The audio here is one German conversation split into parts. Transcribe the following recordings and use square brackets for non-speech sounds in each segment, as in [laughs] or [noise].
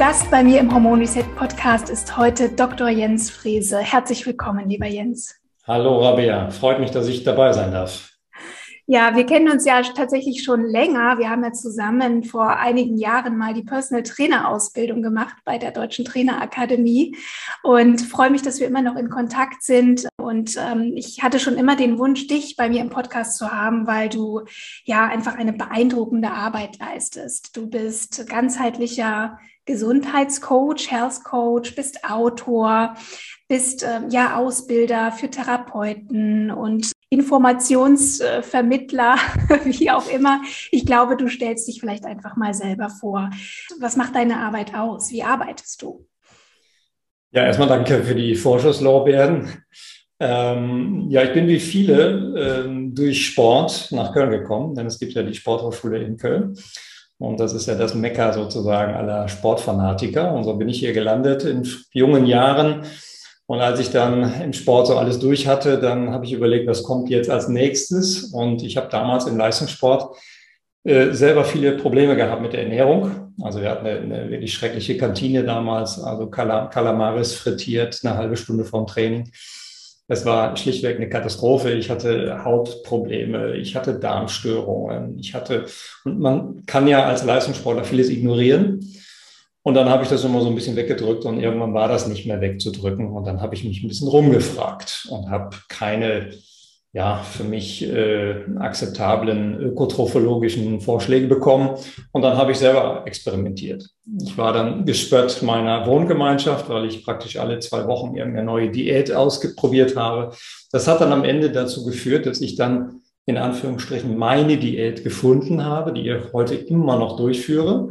Gast bei mir im Hormon Reset Podcast ist heute Dr. Jens Frese. Herzlich willkommen, lieber Jens. Hallo Rabea, freut mich, dass ich dabei sein darf. Ja, wir kennen uns ja tatsächlich schon länger. Wir haben ja zusammen vor einigen Jahren mal die Personal Trainer Ausbildung gemacht bei der Deutschen Trainerakademie und freue mich, dass wir immer noch in Kontakt sind. Und ähm, ich hatte schon immer den Wunsch, dich bei mir im Podcast zu haben, weil du ja einfach eine beeindruckende Arbeit leistest. Du bist ganzheitlicher Gesundheitscoach, Health Coach, bist Autor, bist äh, ja Ausbilder für Therapeuten und Informationsvermittler, [laughs] wie auch immer. Ich glaube, du stellst dich vielleicht einfach mal selber vor. Was macht deine Arbeit aus? Wie arbeitest du? Ja, erstmal danke für die Vorschusslorbeeren. Ähm, ja, ich bin wie viele ähm, durch Sport nach Köln gekommen, denn es gibt ja die Sporthochschule in Köln. Und das ist ja das Mekka sozusagen aller Sportfanatiker. Und so bin ich hier gelandet in jungen Jahren. Und als ich dann im Sport so alles durch hatte, dann habe ich überlegt, was kommt jetzt als nächstes. Und ich habe damals im Leistungssport äh, selber viele Probleme gehabt mit der Ernährung. Also wir hatten eine, eine wirklich schreckliche Kantine damals, also Kalamaris frittiert, eine halbe Stunde vorm Training. Es war schlichtweg eine Katastrophe. Ich hatte Hautprobleme, ich hatte Darmstörungen, ich hatte, und man kann ja als Leistungssportler vieles ignorieren. Und dann habe ich das immer so ein bisschen weggedrückt und irgendwann war das nicht mehr wegzudrücken. Und dann habe ich mich ein bisschen rumgefragt und habe keine ja, für mich äh, akzeptablen ökotrophologischen Vorschläge bekommen. Und dann habe ich selber experimentiert. Ich war dann gespött meiner Wohngemeinschaft, weil ich praktisch alle zwei Wochen irgendeine neue Diät ausprobiert habe. Das hat dann am Ende dazu geführt, dass ich dann in Anführungsstrichen meine Diät gefunden habe, die ich heute immer noch durchführe.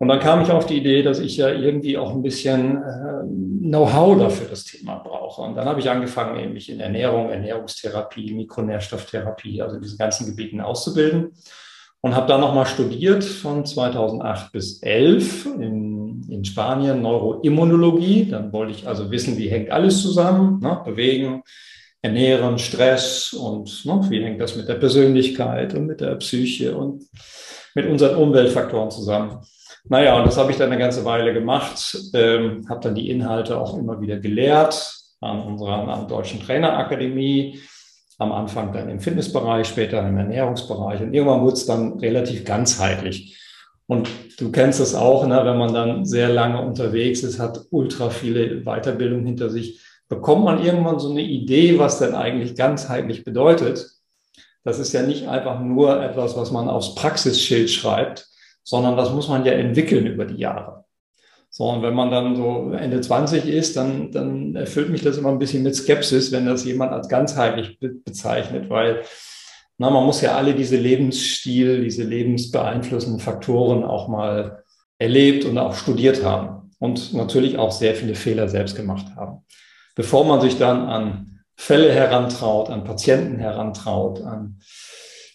Und dann kam ich auf die Idee, dass ich ja irgendwie auch ein bisschen äh, Know-how dafür das Thema brauche. Und dann habe ich angefangen, mich in Ernährung, Ernährungstherapie, Mikronährstofftherapie, also diese ganzen Gebieten auszubilden. Und habe dann nochmal studiert von 2008 bis 11 in, in Spanien Neuroimmunologie. Dann wollte ich also wissen, wie hängt alles zusammen, ne? bewegen, ernähren, Stress und ne? wie hängt das mit der Persönlichkeit und mit der Psyche und mit unseren Umweltfaktoren zusammen. Naja, und das habe ich dann eine ganze Weile gemacht, ähm, habe dann die Inhalte auch immer wieder gelehrt an unserer an Deutschen Trainerakademie, am Anfang dann im Fitnessbereich, später im Ernährungsbereich und irgendwann wurde es dann relativ ganzheitlich. Und du kennst es auch, ne, wenn man dann sehr lange unterwegs ist, hat ultra viele Weiterbildung hinter sich, bekommt man irgendwann so eine Idee, was denn eigentlich ganzheitlich bedeutet. Das ist ja nicht einfach nur etwas, was man aufs Praxisschild schreibt, sondern das muss man ja entwickeln über die Jahre. So, und wenn man dann so Ende 20 ist, dann, dann erfüllt mich das immer ein bisschen mit Skepsis, wenn das jemand als ganzheitlich be bezeichnet, weil na, man muss ja alle diese Lebensstil, diese lebensbeeinflussenden Faktoren auch mal erlebt und auch studiert haben und natürlich auch sehr viele Fehler selbst gemacht haben. Bevor man sich dann an Fälle herantraut, an Patienten herantraut, an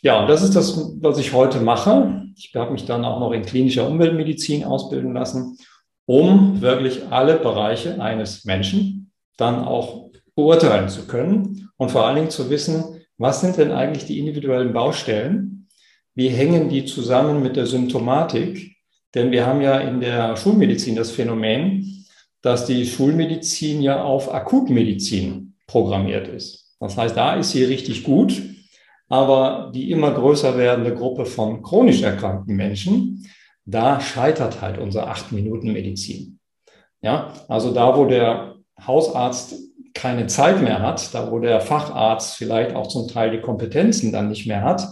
ja, und das ist das, was ich heute mache. Ich habe mich dann auch noch in klinischer Umweltmedizin ausbilden lassen, um wirklich alle Bereiche eines Menschen dann auch beurteilen zu können und vor allen Dingen zu wissen, was sind denn eigentlich die individuellen Baustellen? Wie hängen die zusammen mit der Symptomatik? Denn wir haben ja in der Schulmedizin das Phänomen, dass die Schulmedizin ja auf Akutmedizin programmiert ist. Das heißt, da ist sie richtig gut. Aber die immer größer werdende Gruppe von chronisch erkrankten Menschen, da scheitert halt unsere acht Minuten Medizin. Ja, also da, wo der Hausarzt keine Zeit mehr hat, da wo der Facharzt vielleicht auch zum Teil die Kompetenzen dann nicht mehr hat,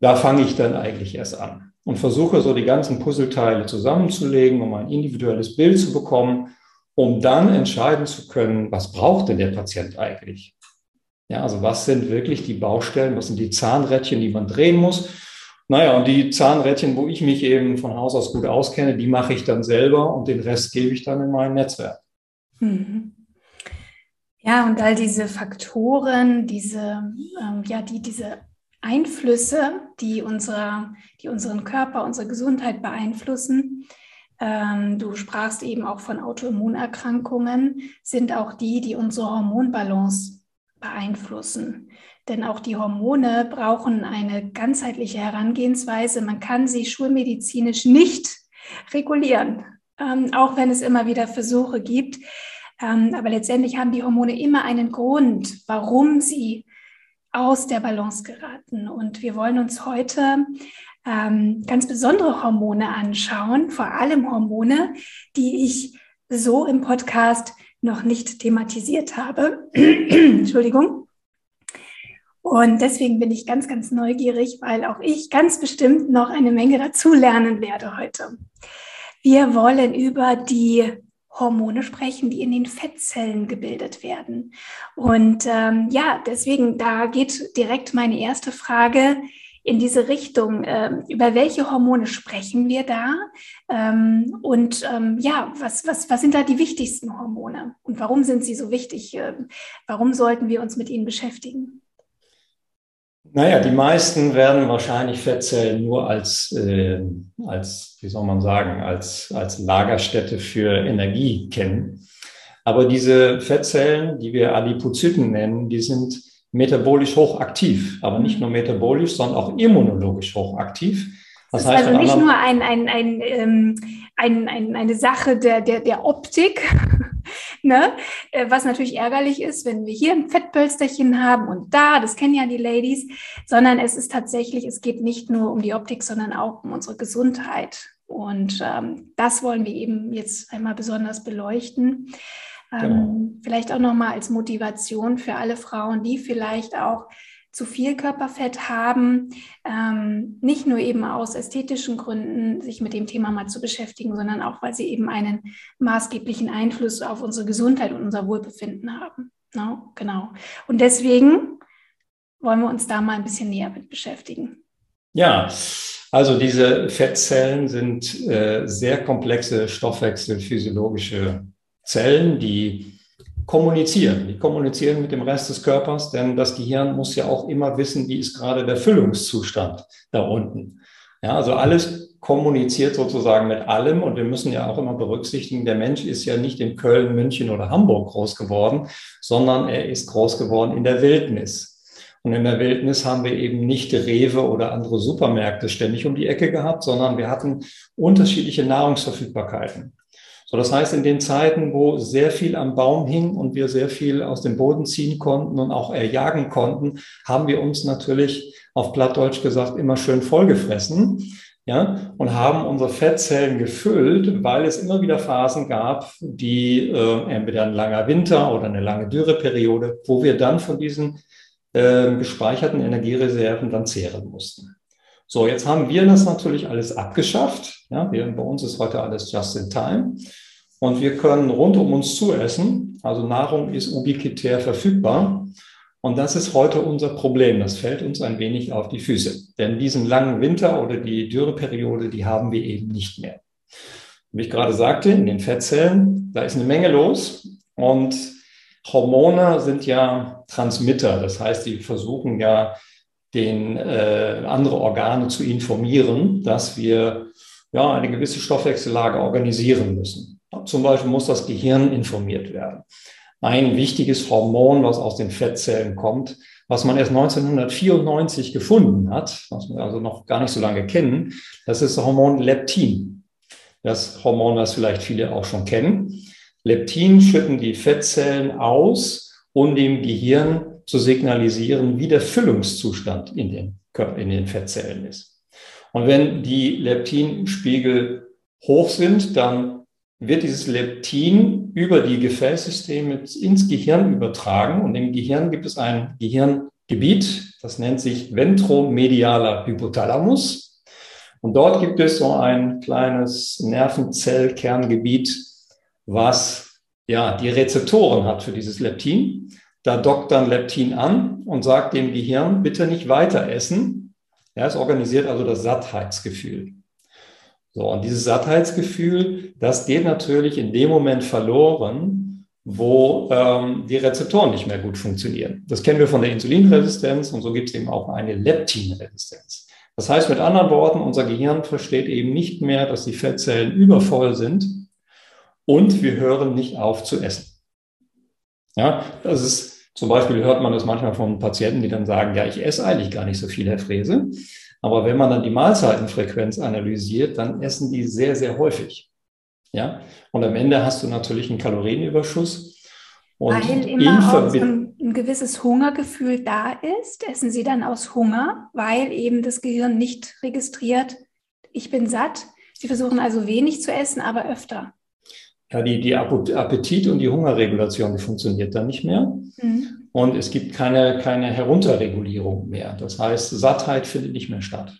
da fange ich dann eigentlich erst an und versuche so die ganzen Puzzleteile zusammenzulegen, um ein individuelles Bild zu bekommen, um dann entscheiden zu können, was braucht denn der Patient eigentlich? Ja, also was sind wirklich die Baustellen, was sind die Zahnrädchen, die man drehen muss? Naja, und die Zahnrädchen, wo ich mich eben von Haus aus gut auskenne, die mache ich dann selber und den Rest gebe ich dann in mein Netzwerk. Mhm. Ja, und all diese Faktoren, diese, ähm, ja, die, diese Einflüsse, die, unsere, die unseren Körper, unsere Gesundheit beeinflussen, ähm, du sprachst eben auch von Autoimmunerkrankungen, sind auch die, die unsere Hormonbalance beeinflussen. Denn auch die Hormone brauchen eine ganzheitliche Herangehensweise. Man kann sie schulmedizinisch nicht regulieren, ähm, auch wenn es immer wieder Versuche gibt. Ähm, aber letztendlich haben die Hormone immer einen Grund, warum sie aus der Balance geraten. Und wir wollen uns heute ähm, ganz besondere Hormone anschauen, vor allem Hormone, die ich so im Podcast noch nicht thematisiert habe. [clears throat] Entschuldigung. Und deswegen bin ich ganz, ganz neugierig, weil auch ich ganz bestimmt noch eine Menge dazu lernen werde heute. Wir wollen über die Hormone sprechen, die in den Fettzellen gebildet werden. Und ähm, ja, deswegen, da geht direkt meine erste Frage in diese Richtung. Ähm, über welche Hormone sprechen wir da? Ähm, und ähm, ja, was, was, was sind da die wichtigsten Hormone? Und warum sind sie so wichtig? Ähm, warum sollten wir uns mit ihnen beschäftigen? Naja, die meisten werden wahrscheinlich Fettzellen nur als, äh, als wie soll man sagen, als, als Lagerstätte für Energie kennen. Aber diese Fettzellen, die wir Adipozyten nennen, die sind metabolisch hochaktiv, aber nicht nur metabolisch, sondern auch immunologisch hochaktiv. Das, das heißt also nicht nur ein, ein, ein, ähm, ein, ein, eine Sache der, der, der Optik, [laughs] ne? Äh, was natürlich ärgerlich ist, wenn wir hier ein Fettpölsterchen haben und da, das kennen ja die Ladies, sondern es ist tatsächlich, es geht nicht nur um die Optik, sondern auch um unsere Gesundheit. Und ähm, das wollen wir eben jetzt einmal besonders beleuchten. Ähm, genau. Vielleicht auch nochmal als Motivation für alle Frauen, die vielleicht auch zu viel Körperfett haben, ähm, nicht nur eben aus ästhetischen Gründen sich mit dem Thema mal zu beschäftigen, sondern auch, weil sie eben einen maßgeblichen Einfluss auf unsere Gesundheit und unser Wohlbefinden haben. No? Genau. Und deswegen wollen wir uns da mal ein bisschen näher mit beschäftigen. Ja, also diese Fettzellen sind äh, sehr komplexe stoffwechselphysiologische Zellen, die kommunizieren. Die kommunizieren mit dem Rest des Körpers, denn das Gehirn muss ja auch immer wissen, wie ist gerade der Füllungszustand da unten. Ja, also alles kommuniziert sozusagen mit allem und wir müssen ja auch immer berücksichtigen, der Mensch ist ja nicht in Köln, München oder Hamburg groß geworden, sondern er ist groß geworden in der Wildnis. Und in der Wildnis haben wir eben nicht Rewe oder andere Supermärkte ständig um die Ecke gehabt, sondern wir hatten unterschiedliche Nahrungsverfügbarkeiten. So, das heißt, in den Zeiten, wo sehr viel am Baum hing und wir sehr viel aus dem Boden ziehen konnten und auch erjagen konnten, haben wir uns natürlich auf Plattdeutsch gesagt immer schön vollgefressen. Ja, und haben unsere Fettzellen gefüllt, weil es immer wieder Phasen gab, die äh, entweder ein langer Winter oder eine lange Dürreperiode, wo wir dann von diesen äh, gespeicherten Energiereserven dann zehren mussten. So, jetzt haben wir das natürlich alles abgeschafft. Ja, wir, bei uns ist heute alles just in time. Und wir können rund um uns zu essen. Also Nahrung ist ubiquitär verfügbar. Und das ist heute unser Problem. Das fällt uns ein wenig auf die Füße. Denn diesen langen Winter oder die Dürreperiode, die haben wir eben nicht mehr. Wie ich gerade sagte, in den Fettzellen, da ist eine Menge los. Und Hormone sind ja Transmitter. Das heißt, die versuchen ja den äh, andere Organe zu informieren, dass wir ja eine gewisse Stoffwechsellage organisieren müssen. Zum Beispiel muss das Gehirn informiert werden. Ein wichtiges Hormon, was aus den Fettzellen kommt, was man erst 1994 gefunden hat, was wir also noch gar nicht so lange kennen, das ist das Hormon Leptin. Das Hormon, was vielleicht viele auch schon kennen. Leptin schütten die Fettzellen aus, um dem Gehirn zu signalisieren, wie der Füllungszustand in den, in den Fettzellen ist. Und wenn die Leptinspiegel hoch sind, dann wird dieses Leptin über die Gefäßsysteme ins Gehirn übertragen. Und im Gehirn gibt es ein Gehirngebiet, das nennt sich ventromedialer Hypothalamus. Und dort gibt es so ein kleines Nervenzellkerngebiet, was ja die Rezeptoren hat für dieses Leptin da dockt dann Leptin an und sagt dem Gehirn, bitte nicht weiter essen. Ja, es organisiert also das Sattheitsgefühl. So, und dieses Sattheitsgefühl, das geht natürlich in dem Moment verloren, wo ähm, die Rezeptoren nicht mehr gut funktionieren. Das kennen wir von der Insulinresistenz und so gibt es eben auch eine Leptinresistenz. Das heißt mit anderen Worten, unser Gehirn versteht eben nicht mehr, dass die Fettzellen übervoll sind und wir hören nicht auf zu essen. Ja, das ist zum Beispiel hört man das manchmal von Patienten, die dann sagen, ja, ich esse eigentlich gar nicht so viel, Herr Frese. Aber wenn man dann die Mahlzeitenfrequenz analysiert, dann essen die sehr, sehr häufig. Ja, und am Ende hast du natürlich einen Kalorienüberschuss. Und Weil immer auch ein, ein gewisses Hungergefühl da ist, essen sie dann aus Hunger, weil eben das Gehirn nicht registriert, ich bin satt. Sie versuchen also wenig zu essen, aber öfter. Ja, die, die Appetit- und die Hungerregulation, die funktioniert dann nicht mehr. Mhm. Und es gibt keine, keine Herunterregulierung mehr. Das heißt, Sattheit findet nicht mehr statt.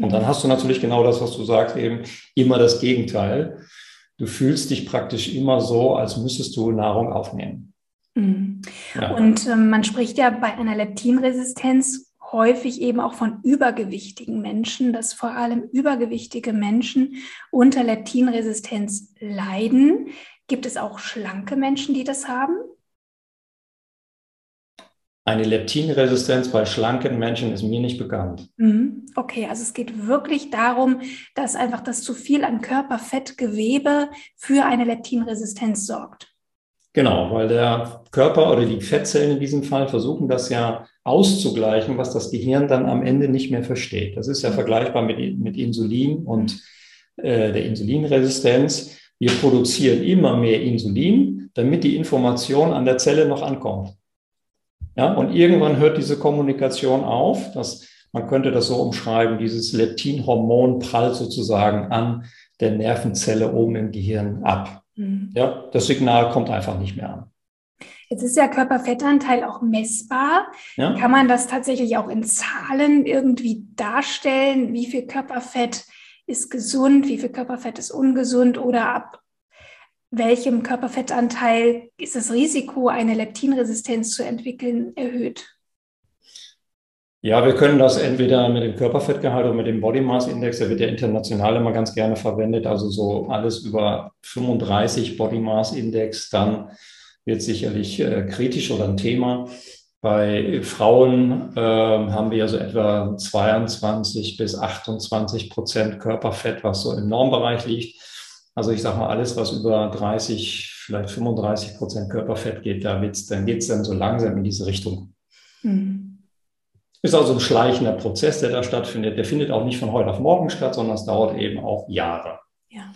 Und dann mhm. hast du natürlich genau das, was du sagst, eben immer das Gegenteil. Du fühlst dich praktisch immer so, als müsstest du Nahrung aufnehmen. Mhm. Ja. Und ähm, man spricht ja bei einer Leptinresistenz häufig eben auch von übergewichtigen Menschen, dass vor allem übergewichtige Menschen unter Leptinresistenz leiden. Gibt es auch schlanke Menschen, die das haben? Eine Leptinresistenz bei schlanken Menschen ist mir nicht bekannt. Mhm. Okay, also es geht wirklich darum, dass einfach das zu viel an Körperfettgewebe für eine Leptinresistenz sorgt. Genau, weil der Körper oder die Fettzellen in diesem Fall versuchen das ja auszugleichen, was das Gehirn dann am Ende nicht mehr versteht. Das ist ja vergleichbar mit, mit Insulin und äh, der Insulinresistenz. Wir produzieren immer mehr Insulin, damit die Information an der Zelle noch ankommt. Ja, und irgendwann hört diese Kommunikation auf. Das, man könnte das so umschreiben, dieses Leptinhormon prallt sozusagen an der Nervenzelle oben im Gehirn ab. Mhm. Ja, das Signal kommt einfach nicht mehr an. Jetzt ist ja Körperfettanteil auch messbar. Ja? Kann man das tatsächlich auch in Zahlen irgendwie darstellen? Wie viel Körperfett ist gesund, wie viel Körperfett ist ungesund oder ab welchem Körperfettanteil ist das Risiko, eine Leptinresistenz zu entwickeln, erhöht? Ja, wir können das entweder mit dem Körperfettgehalt oder mit dem Body Mass Index, der wird ja international immer ganz gerne verwendet, also so alles über 35 Body Mass Index, dann wird sicherlich äh, kritisch oder ein Thema. Bei Frauen äh, haben wir ja so etwa 22 bis 28 Prozent Körperfett, was so im Normbereich liegt. Also ich sage mal, alles, was über 30, vielleicht 35 Prozent Körperfett geht, da wird's, dann geht es dann so langsam in diese Richtung. Mhm. Ist also ein schleichender Prozess, der da stattfindet. Der findet auch nicht von heute auf morgen statt, sondern es dauert eben auch Jahre. Ja.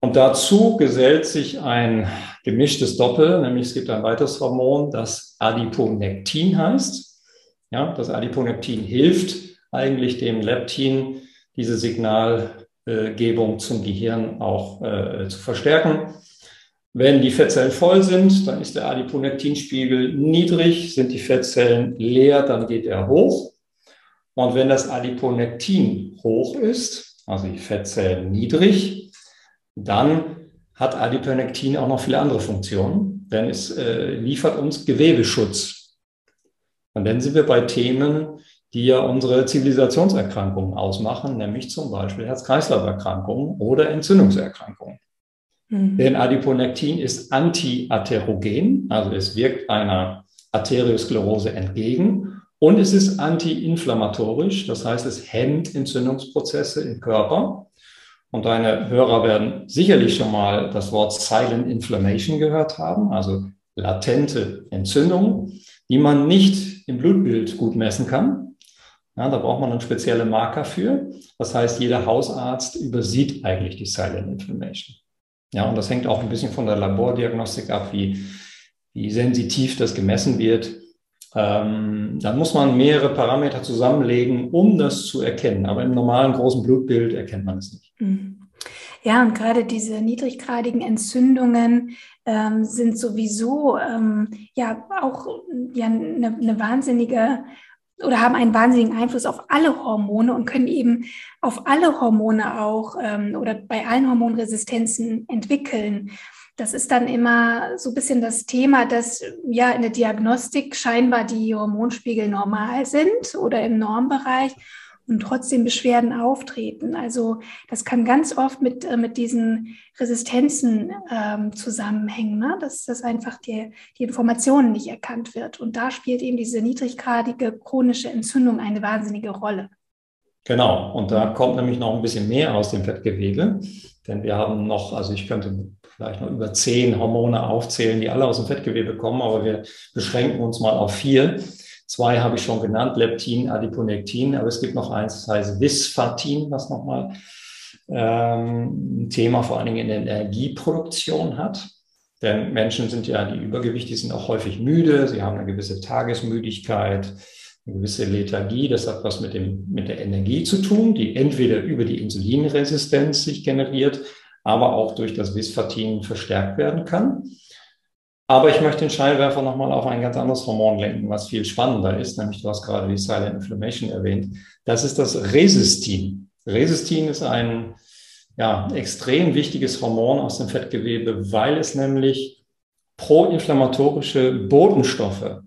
Und dazu gesellt sich ein gemischtes Doppel, nämlich es gibt ein weiteres Hormon, das Adiponektin heißt. Ja, das Adiponektin hilft eigentlich dem Leptin, diese Signalgebung zum Gehirn auch äh, zu verstärken. Wenn die Fettzellen voll sind, dann ist der Adiponektinspiegel niedrig. Sind die Fettzellen leer, dann geht er hoch. Und wenn das Adiponektin hoch ist, also die Fettzellen niedrig, dann hat Adiponektin auch noch viele andere Funktionen, denn es äh, liefert uns Gewebeschutz. Und dann sind wir bei Themen, die ja unsere Zivilisationserkrankungen ausmachen, nämlich zum Beispiel Herz-Kreislauf-Erkrankungen oder Entzündungserkrankungen. Mhm. Denn Adiponektin ist antiatherogen, also es wirkt einer Arteriosklerose entgegen und es ist antiinflammatorisch, das heißt, es hemmt Entzündungsprozesse im Körper. Und deine Hörer werden sicherlich schon mal das Wort Silent Inflammation gehört haben, also latente Entzündung, die man nicht im Blutbild gut messen kann. Ja, da braucht man einen speziellen Marker für. Das heißt, jeder Hausarzt übersieht eigentlich die Silent Inflammation. Ja, und das hängt auch ein bisschen von der Labordiagnostik ab, wie, wie sensitiv das gemessen wird. Ähm, dann muss man mehrere Parameter zusammenlegen, um das zu erkennen. Aber im normalen großen Blutbild erkennt man es nicht. Mhm. Ja, und gerade diese niedriggradigen Entzündungen ähm, sind sowieso ähm, ja auch ja, eine, eine wahnsinnige oder haben einen wahnsinnigen Einfluss auf alle Hormone und können eben auf alle Hormone auch ähm, oder bei allen Hormonresistenzen entwickeln. das ist dann immer so ein bisschen das Thema, dass ja in der Diagnostik scheinbar die Hormonspiegel normal sind oder im Normbereich und trotzdem Beschwerden auftreten. Also das kann ganz oft mit, äh, mit diesen Resistenzen ähm, zusammenhängen, ne? dass, dass einfach die, die Informationen nicht erkannt wird. Und da spielt eben diese niedriggradige chronische Entzündung eine wahnsinnige Rolle. Genau, und da kommt nämlich noch ein bisschen mehr aus dem Fettgewebe, denn wir haben noch, also ich könnte vielleicht noch über zehn Hormone aufzählen, die alle aus dem Fettgewebe kommen, aber wir beschränken uns mal auf vier. Zwei habe ich schon genannt, Leptin, Adiponektin, aber es gibt noch eins, das heißt Visfatin, was nochmal ähm, ein Thema vor allen Dingen in der Energieproduktion hat. Denn Menschen sind ja, die übergewichtig sind auch häufig müde, sie haben eine gewisse Tagesmüdigkeit, eine gewisse Lethargie. Das hat was mit, dem, mit der Energie zu tun, die entweder über die Insulinresistenz sich generiert, aber auch durch das Visfatin verstärkt werden kann. Aber ich möchte den Scheinwerfer nochmal auf ein ganz anderes Hormon lenken, was viel spannender ist, nämlich du hast gerade die Silent Inflammation erwähnt. Das ist das Resistin. Resistin ist ein ja, extrem wichtiges Hormon aus dem Fettgewebe, weil es nämlich proinflammatorische Botenstoffe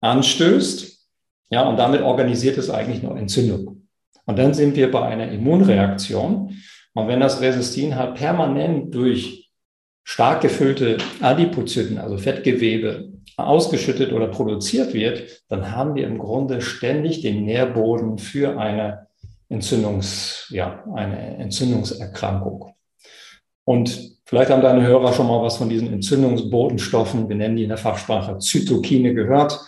anstößt. Ja, und damit organisiert es eigentlich nur Entzündung. Und dann sind wir bei einer Immunreaktion. Und wenn das Resistin halt permanent durch stark gefüllte Adipozyten, also Fettgewebe, ausgeschüttet oder produziert wird, dann haben wir im Grunde ständig den Nährboden für eine Entzündungs, ja, eine Entzündungserkrankung. Und vielleicht haben deine Hörer schon mal was von diesen Entzündungsbotenstoffen, wir nennen die in der Fachsprache Zytokine gehört.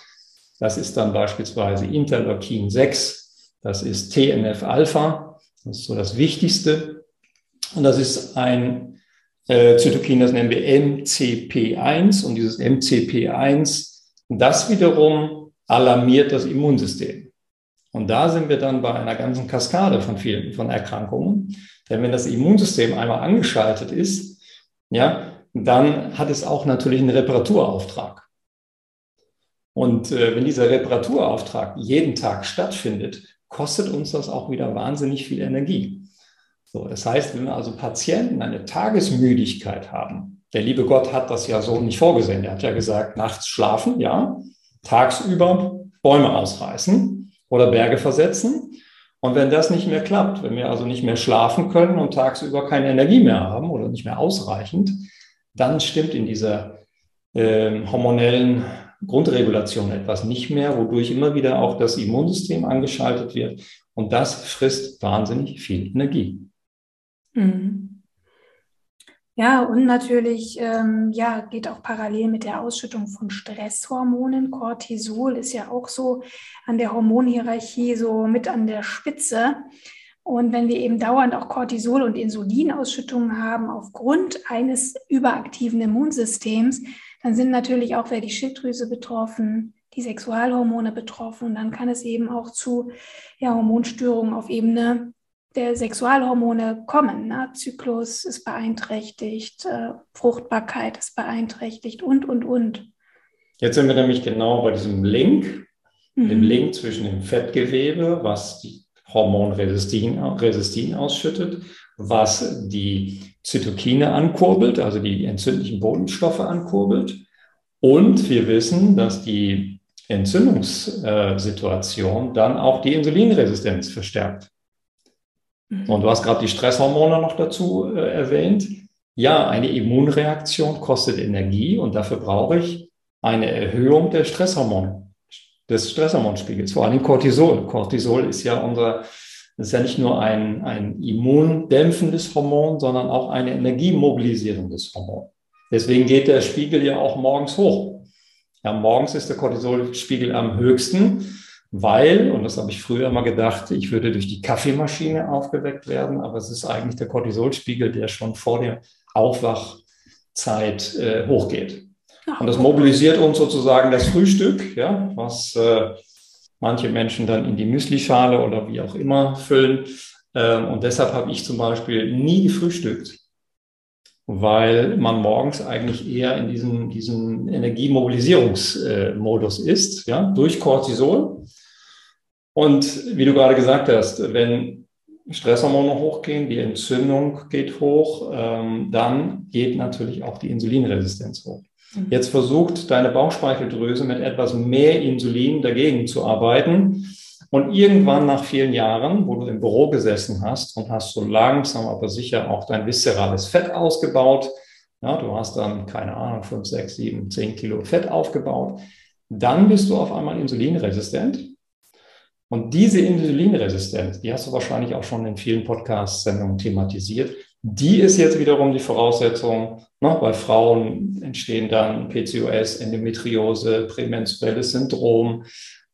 Das ist dann beispielsweise Interleukin 6, das ist TNF-Alpha, das ist so das Wichtigste. Und das ist ein äh, Zytokin, das nennen wir MCP1 und dieses MCP1, das wiederum alarmiert das Immunsystem. Und da sind wir dann bei einer ganzen Kaskade von vielen von Erkrankungen. Denn wenn das Immunsystem einmal angeschaltet ist, ja, dann hat es auch natürlich einen Reparaturauftrag. Und äh, wenn dieser Reparaturauftrag jeden Tag stattfindet, kostet uns das auch wieder wahnsinnig viel Energie. So, das heißt, wenn wir also Patienten eine Tagesmüdigkeit haben, der liebe Gott hat das ja so nicht vorgesehen. Er hat ja gesagt, nachts schlafen, ja, tagsüber Bäume ausreißen oder Berge versetzen. Und wenn das nicht mehr klappt, wenn wir also nicht mehr schlafen können und tagsüber keine Energie mehr haben oder nicht mehr ausreichend, dann stimmt in dieser äh, hormonellen Grundregulation etwas nicht mehr, wodurch immer wieder auch das Immunsystem angeschaltet wird. Und das frisst wahnsinnig viel Energie. Mhm. Ja, und natürlich ähm, ja, geht auch parallel mit der Ausschüttung von Stresshormonen. Cortisol ist ja auch so an der Hormonhierarchie so mit an der Spitze. Und wenn wir eben dauernd auch Cortisol- und Insulinausschüttungen haben aufgrund eines überaktiven Immunsystems, dann sind natürlich auch wer die Schilddrüse betroffen, die Sexualhormone betroffen. Und dann kann es eben auch zu ja, Hormonstörungen auf Ebene der Sexualhormone kommen. Ne? Zyklus ist beeinträchtigt, äh, Fruchtbarkeit ist beeinträchtigt und, und, und. Jetzt sind wir nämlich genau bei diesem Link, mhm. dem Link zwischen dem Fettgewebe, was die Hormon Resistin, Resistin ausschüttet, was die Zytokine ankurbelt, also die entzündlichen Bodenstoffe ankurbelt. Und wir wissen, dass die Entzündungssituation dann auch die Insulinresistenz verstärkt. Und du hast gerade die Stresshormone noch dazu äh, erwähnt. Ja, eine Immunreaktion kostet Energie und dafür brauche ich eine Erhöhung der Stresshormone, des Stresshormonspiegels, vor allem Cortisol. Cortisol ist ja unser, ist ja nicht nur ein, ein immundämpfendes Hormon, sondern auch ein energiemobilisierendes Hormon. Deswegen geht der Spiegel ja auch morgens hoch. Ja, morgens ist der Cortisolspiegel am höchsten weil, und das habe ich früher immer gedacht, ich würde durch die Kaffeemaschine aufgeweckt werden, aber es ist eigentlich der Cortisolspiegel, der schon vor der Aufwachzeit äh, hochgeht. Und das mobilisiert uns sozusagen das Frühstück, ja, was äh, manche Menschen dann in die Müslischale oder wie auch immer füllen. Ähm, und deshalb habe ich zum Beispiel nie gefrühstückt, weil man morgens eigentlich eher in diesem, diesem Energiemobilisierungsmodus äh, ist, ja, durch Cortisol. Und wie du gerade gesagt hast, wenn Stresshormone hochgehen, die Entzündung geht hoch, ähm, dann geht natürlich auch die Insulinresistenz hoch. Mhm. Jetzt versucht deine Bauchspeicheldrüse mit etwas mehr Insulin dagegen zu arbeiten. Und irgendwann nach vielen Jahren, wo du im Büro gesessen hast und hast so langsam aber sicher auch dein viszerales Fett ausgebaut, ja, du hast dann, keine Ahnung, 5, 6, 7, 10 Kilo Fett aufgebaut, dann bist du auf einmal insulinresistent. Und diese Insulinresistenz, die hast du wahrscheinlich auch schon in vielen Podcast-Sendungen thematisiert, die ist jetzt wiederum die Voraussetzung. Ne? Bei Frauen entstehen dann PCOS, Endometriose, prämenstruelles Syndrom,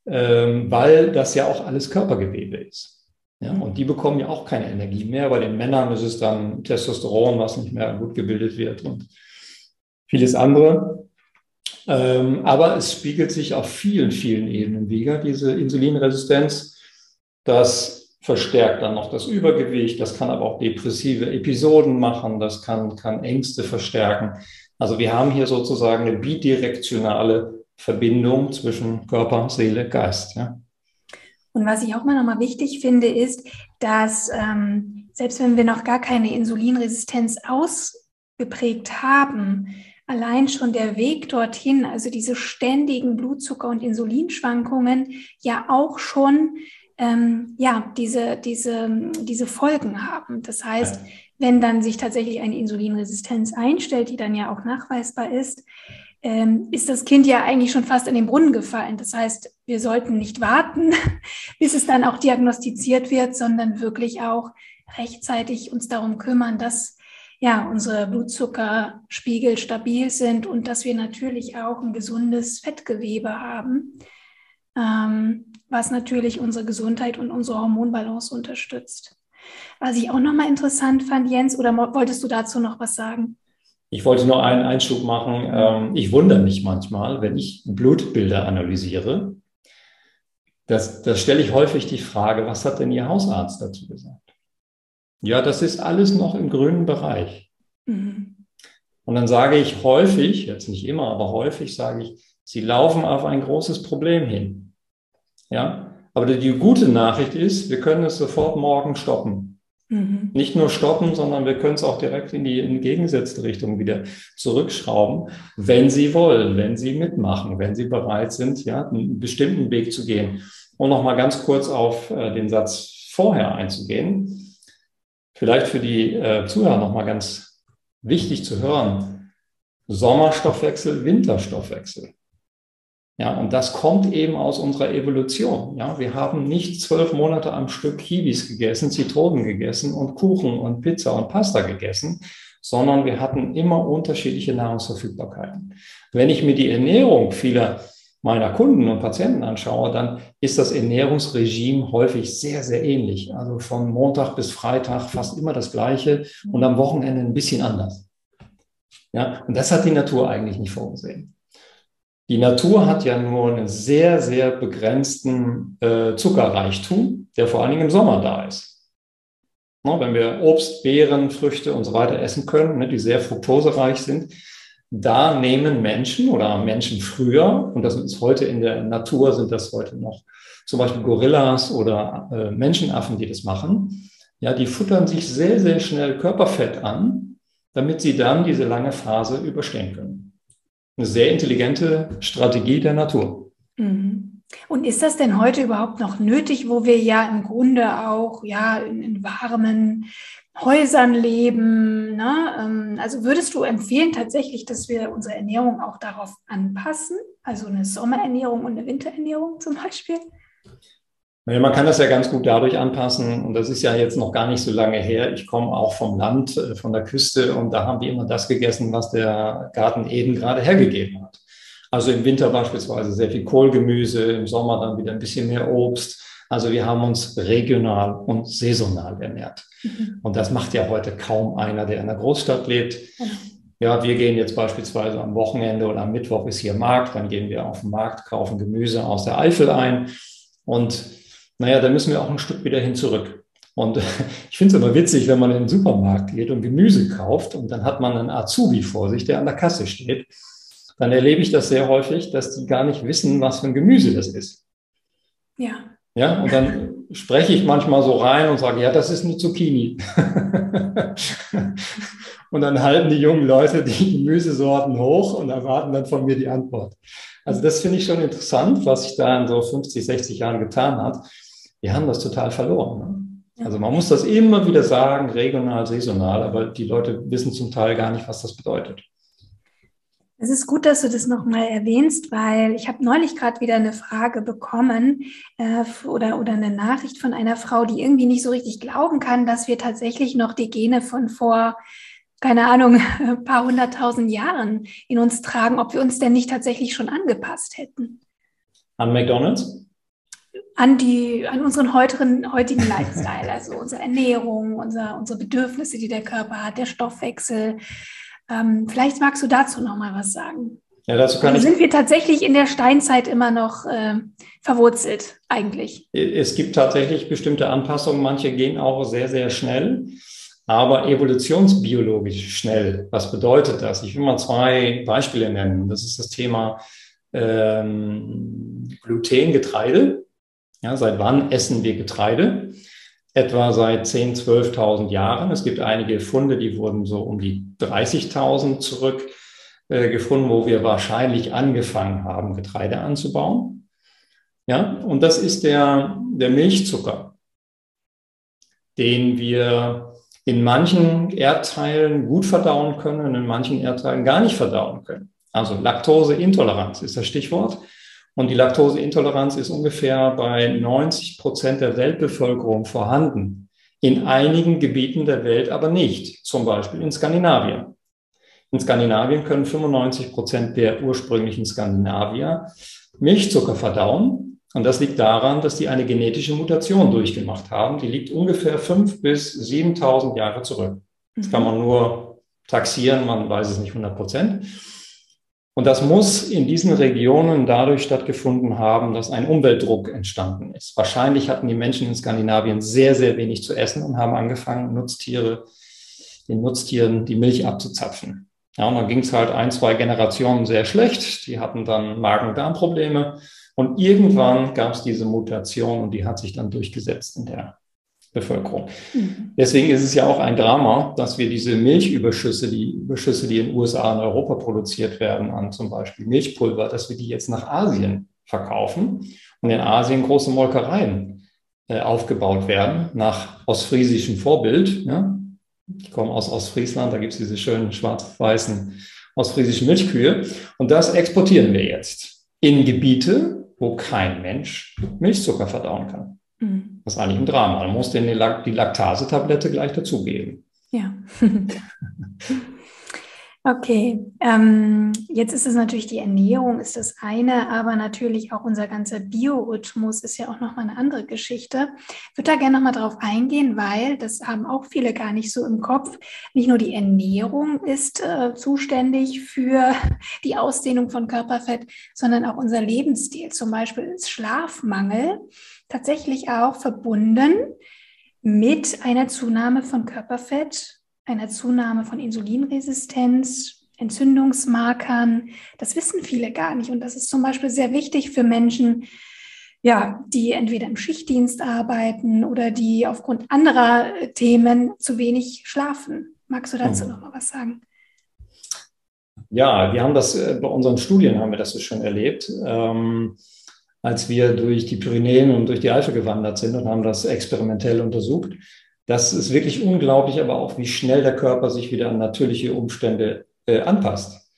ähm, weil das ja auch alles Körpergewebe ist. Ja, und die bekommen ja auch keine Energie mehr. Bei den Männern ist es dann Testosteron, was nicht mehr gut gebildet wird und vieles andere. Ähm, aber es spiegelt sich auf vielen, vielen Ebenen wieder, diese Insulinresistenz. Das verstärkt dann noch das Übergewicht, das kann aber auch depressive Episoden machen, das kann, kann Ängste verstärken. Also wir haben hier sozusagen eine bidirektionale Verbindung zwischen Körper, Seele, Geist. Ja. Und was ich auch mal nochmal wichtig finde, ist, dass ähm, selbst wenn wir noch gar keine Insulinresistenz ausgeprägt haben, allein schon der Weg dorthin, also diese ständigen Blutzucker- und Insulinschwankungen, ja auch schon ähm, ja, diese, diese, diese Folgen haben. Das heißt, wenn dann sich tatsächlich eine Insulinresistenz einstellt, die dann ja auch nachweisbar ist, ähm, ist das Kind ja eigentlich schon fast in den Brunnen gefallen. Das heißt, wir sollten nicht warten, [laughs] bis es dann auch diagnostiziert wird, sondern wirklich auch rechtzeitig uns darum kümmern, dass ja, unsere Blutzuckerspiegel stabil sind und dass wir natürlich auch ein gesundes Fettgewebe haben, ähm, was natürlich unsere Gesundheit und unsere Hormonbalance unterstützt. Was ich auch nochmal interessant fand, Jens, oder wolltest du dazu noch was sagen? Ich wollte nur einen Einschub machen. Ähm, ich wundere mich manchmal, wenn ich Blutbilder analysiere. Das, das stelle ich häufig die Frage, was hat denn Ihr Hausarzt dazu gesagt? Ja, das ist alles noch im grünen Bereich. Mhm. Und dann sage ich häufig, jetzt nicht immer, aber häufig sage ich, Sie laufen auf ein großes Problem hin. Ja, aber die gute Nachricht ist, wir können es sofort morgen stoppen. Mhm. Nicht nur stoppen, sondern wir können es auch direkt in die entgegengesetzte Richtung wieder zurückschrauben, wenn Sie wollen, wenn Sie mitmachen, wenn Sie bereit sind, ja, einen bestimmten Weg zu gehen. Und nochmal ganz kurz auf äh, den Satz vorher einzugehen. Vielleicht für die äh, Zuhörer nochmal ganz wichtig zu hören. Sommerstoffwechsel, Winterstoffwechsel. Ja, und das kommt eben aus unserer Evolution. Ja, wir haben nicht zwölf Monate am Stück Kiwis gegessen, Zitronen gegessen und Kuchen und Pizza und Pasta gegessen, sondern wir hatten immer unterschiedliche Nahrungsverfügbarkeiten. Wenn ich mir die Ernährung vieler meiner Kunden und Patienten anschaue, dann ist das Ernährungsregime häufig sehr, sehr ähnlich. Also von Montag bis Freitag fast immer das Gleiche und am Wochenende ein bisschen anders. Ja, und das hat die Natur eigentlich nicht vorgesehen. Die Natur hat ja nur einen sehr, sehr begrenzten äh, Zuckerreichtum, der vor allen Dingen im Sommer da ist. No, wenn wir Obst, Beeren, Früchte und so weiter essen können, ne, die sehr fruktosereich sind, da nehmen Menschen oder Menschen früher, und das ist heute in der Natur, sind das heute noch zum Beispiel Gorillas oder äh, Menschenaffen, die das machen, ja, die futtern sich sehr, sehr schnell Körperfett an, damit sie dann diese lange Phase überstehen können. Eine sehr intelligente Strategie der Natur. Mhm. Und ist das denn heute überhaupt noch nötig, wo wir ja im Grunde auch ja in, in warmen Häusern leben. Ne? Ähm, also würdest du empfehlen tatsächlich, dass wir unsere Ernährung auch darauf anpassen? Also eine Sommerernährung und eine Winterernährung zum Beispiel? Man kann das ja ganz gut dadurch anpassen. Und das ist ja jetzt noch gar nicht so lange her. Ich komme auch vom Land, äh, von der Küste. Und da haben wir immer das gegessen, was der Garten Eden gerade hergegeben hat. Also im Winter beispielsweise sehr viel Kohlgemüse, im Sommer dann wieder ein bisschen mehr Obst. Also wir haben uns regional und saisonal ernährt. Mhm. Und das macht ja heute kaum einer, der in der Großstadt lebt. Ja, wir gehen jetzt beispielsweise am Wochenende oder am Mittwoch ist hier Markt, dann gehen wir auf den Markt, kaufen Gemüse aus der Eifel ein. Und naja, da müssen wir auch ein Stück wieder hin zurück. Und [laughs] ich finde es aber witzig, wenn man in den Supermarkt geht und Gemüse kauft und dann hat man einen Azubi vor sich, der an der Kasse steht. Dann erlebe ich das sehr häufig, dass die gar nicht wissen, was für ein Gemüse das ist. Ja. Ja, und dann spreche ich manchmal so rein und sage, ja, das ist eine Zucchini. [laughs] und dann halten die jungen Leute die Gemüsesorten hoch und erwarten dann von mir die Antwort. Also das finde ich schon interessant, was sich da in so 50, 60 Jahren getan hat. Wir haben das total verloren. Ne? Also man muss das immer wieder sagen, regional, saisonal, aber die Leute wissen zum Teil gar nicht, was das bedeutet. Es ist gut, dass du das nochmal erwähnst, weil ich habe neulich gerade wieder eine Frage bekommen äh, oder, oder eine Nachricht von einer Frau, die irgendwie nicht so richtig glauben kann, dass wir tatsächlich noch die Gene von vor, keine Ahnung, ein [laughs] paar hunderttausend Jahren in uns tragen, ob wir uns denn nicht tatsächlich schon angepasst hätten. An McDonald's? An, die, an unseren heutigen, heutigen Lifestyle, also unsere Ernährung, unser, unsere Bedürfnisse, die der Körper hat, der Stoffwechsel, ähm, vielleicht magst du dazu noch mal was sagen. Ja, dazu kann also sind wir tatsächlich in der Steinzeit immer noch äh, verwurzelt eigentlich? Es gibt tatsächlich bestimmte Anpassungen. Manche gehen auch sehr, sehr schnell, aber evolutionsbiologisch schnell. Was bedeutet das? Ich will mal zwei Beispiele nennen. Das ist das Thema ähm, Gluten, Getreide. Ja, seit wann essen wir Getreide? Etwa seit 10.000, 12.000 Jahren. Es gibt einige Funde, die wurden so um die 30.000 zurückgefunden, äh, wo wir wahrscheinlich angefangen haben, Getreide anzubauen. Ja, und das ist der, der Milchzucker, den wir in manchen Erdteilen gut verdauen können und in manchen Erdteilen gar nicht verdauen können. Also Laktoseintoleranz ist das Stichwort. Und die Laktoseintoleranz ist ungefähr bei 90 Prozent der Weltbevölkerung vorhanden. In einigen Gebieten der Welt aber nicht, zum Beispiel in Skandinavien. In Skandinavien können 95 Prozent der ursprünglichen Skandinavier Milchzucker verdauen. Und das liegt daran, dass die eine genetische Mutation durchgemacht haben. Die liegt ungefähr 5.000 bis 7.000 Jahre zurück. Das kann man nur taxieren, man weiß es nicht 100 Prozent. Und das muss in diesen Regionen dadurch stattgefunden haben, dass ein Umweltdruck entstanden ist. Wahrscheinlich hatten die Menschen in Skandinavien sehr, sehr wenig zu essen und haben angefangen, Nutztiere, den Nutztieren die Milch abzuzapfen. Ja, und dann ging es halt ein, zwei Generationen sehr schlecht. Die hatten dann Magen-Darm-Probleme. Und irgendwann gab es diese Mutation und die hat sich dann durchgesetzt in der Bevölkerung. Mhm. Deswegen ist es ja auch ein Drama, dass wir diese Milchüberschüsse, die Überschüsse, die in den USA und Europa produziert werden, an zum Beispiel Milchpulver, dass wir die jetzt nach Asien verkaufen und in Asien große Molkereien äh, aufgebaut werden, nach ostfriesischem Vorbild. Ja? Ich komme aus Ostfriesland, da gibt es diese schönen schwarz-weißen ostfriesischen Milchkühe. Und das exportieren wir jetzt in Gebiete, wo kein Mensch Milchzucker verdauen kann. Mhm. Das ist eigentlich ein Drama. Man muss denen die Laktase-Tablette gleich dazugeben. Ja. [laughs] Okay, ähm, jetzt ist es natürlich die Ernährung ist das eine, aber natürlich auch unser ganzer Biorhythmus ist ja auch nochmal eine andere Geschichte. Ich würde da gerne nochmal drauf eingehen, weil das haben auch viele gar nicht so im Kopf. Nicht nur die Ernährung ist äh, zuständig für [laughs] die Ausdehnung von Körperfett, sondern auch unser Lebensstil. Zum Beispiel ist Schlafmangel tatsächlich auch verbunden mit einer Zunahme von Körperfett, einer Zunahme von Insulinresistenz, Entzündungsmarkern. Das wissen viele gar nicht. Und das ist zum Beispiel sehr wichtig für Menschen, ja, die entweder im Schichtdienst arbeiten oder die aufgrund anderer Themen zu wenig schlafen. Magst du dazu mhm. noch mal was sagen? Ja, wir haben das äh, bei unseren Studien haben wir das schon erlebt. Ähm, als wir durch die Pyrenäen und durch die Eifel gewandert sind und haben das experimentell untersucht. Das ist wirklich unglaublich, aber auch wie schnell der Körper sich wieder an natürliche Umstände äh, anpasst.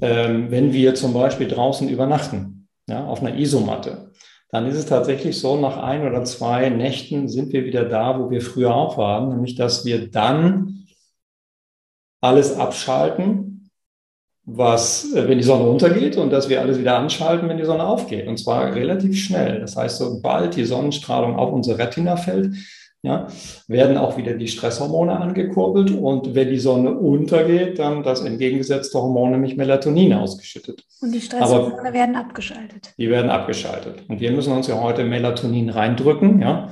Ähm, wenn wir zum Beispiel draußen übernachten, ja, auf einer Isomatte, dann ist es tatsächlich so, nach ein oder zwei Nächten sind wir wieder da, wo wir früher auch waren, nämlich dass wir dann alles abschalten, was, äh, wenn die Sonne untergeht und dass wir alles wieder anschalten, wenn die Sonne aufgeht. Und zwar relativ schnell. Das heißt, sobald die Sonnenstrahlung auf unsere Retina fällt, ja, werden auch wieder die Stresshormone angekurbelt. Und wenn die Sonne untergeht, dann das entgegengesetzte Hormon, nämlich Melatonin, ausgeschüttet. Und die Stresshormone Aber werden abgeschaltet. Die werden abgeschaltet. Und wir müssen uns ja heute Melatonin reindrücken, ja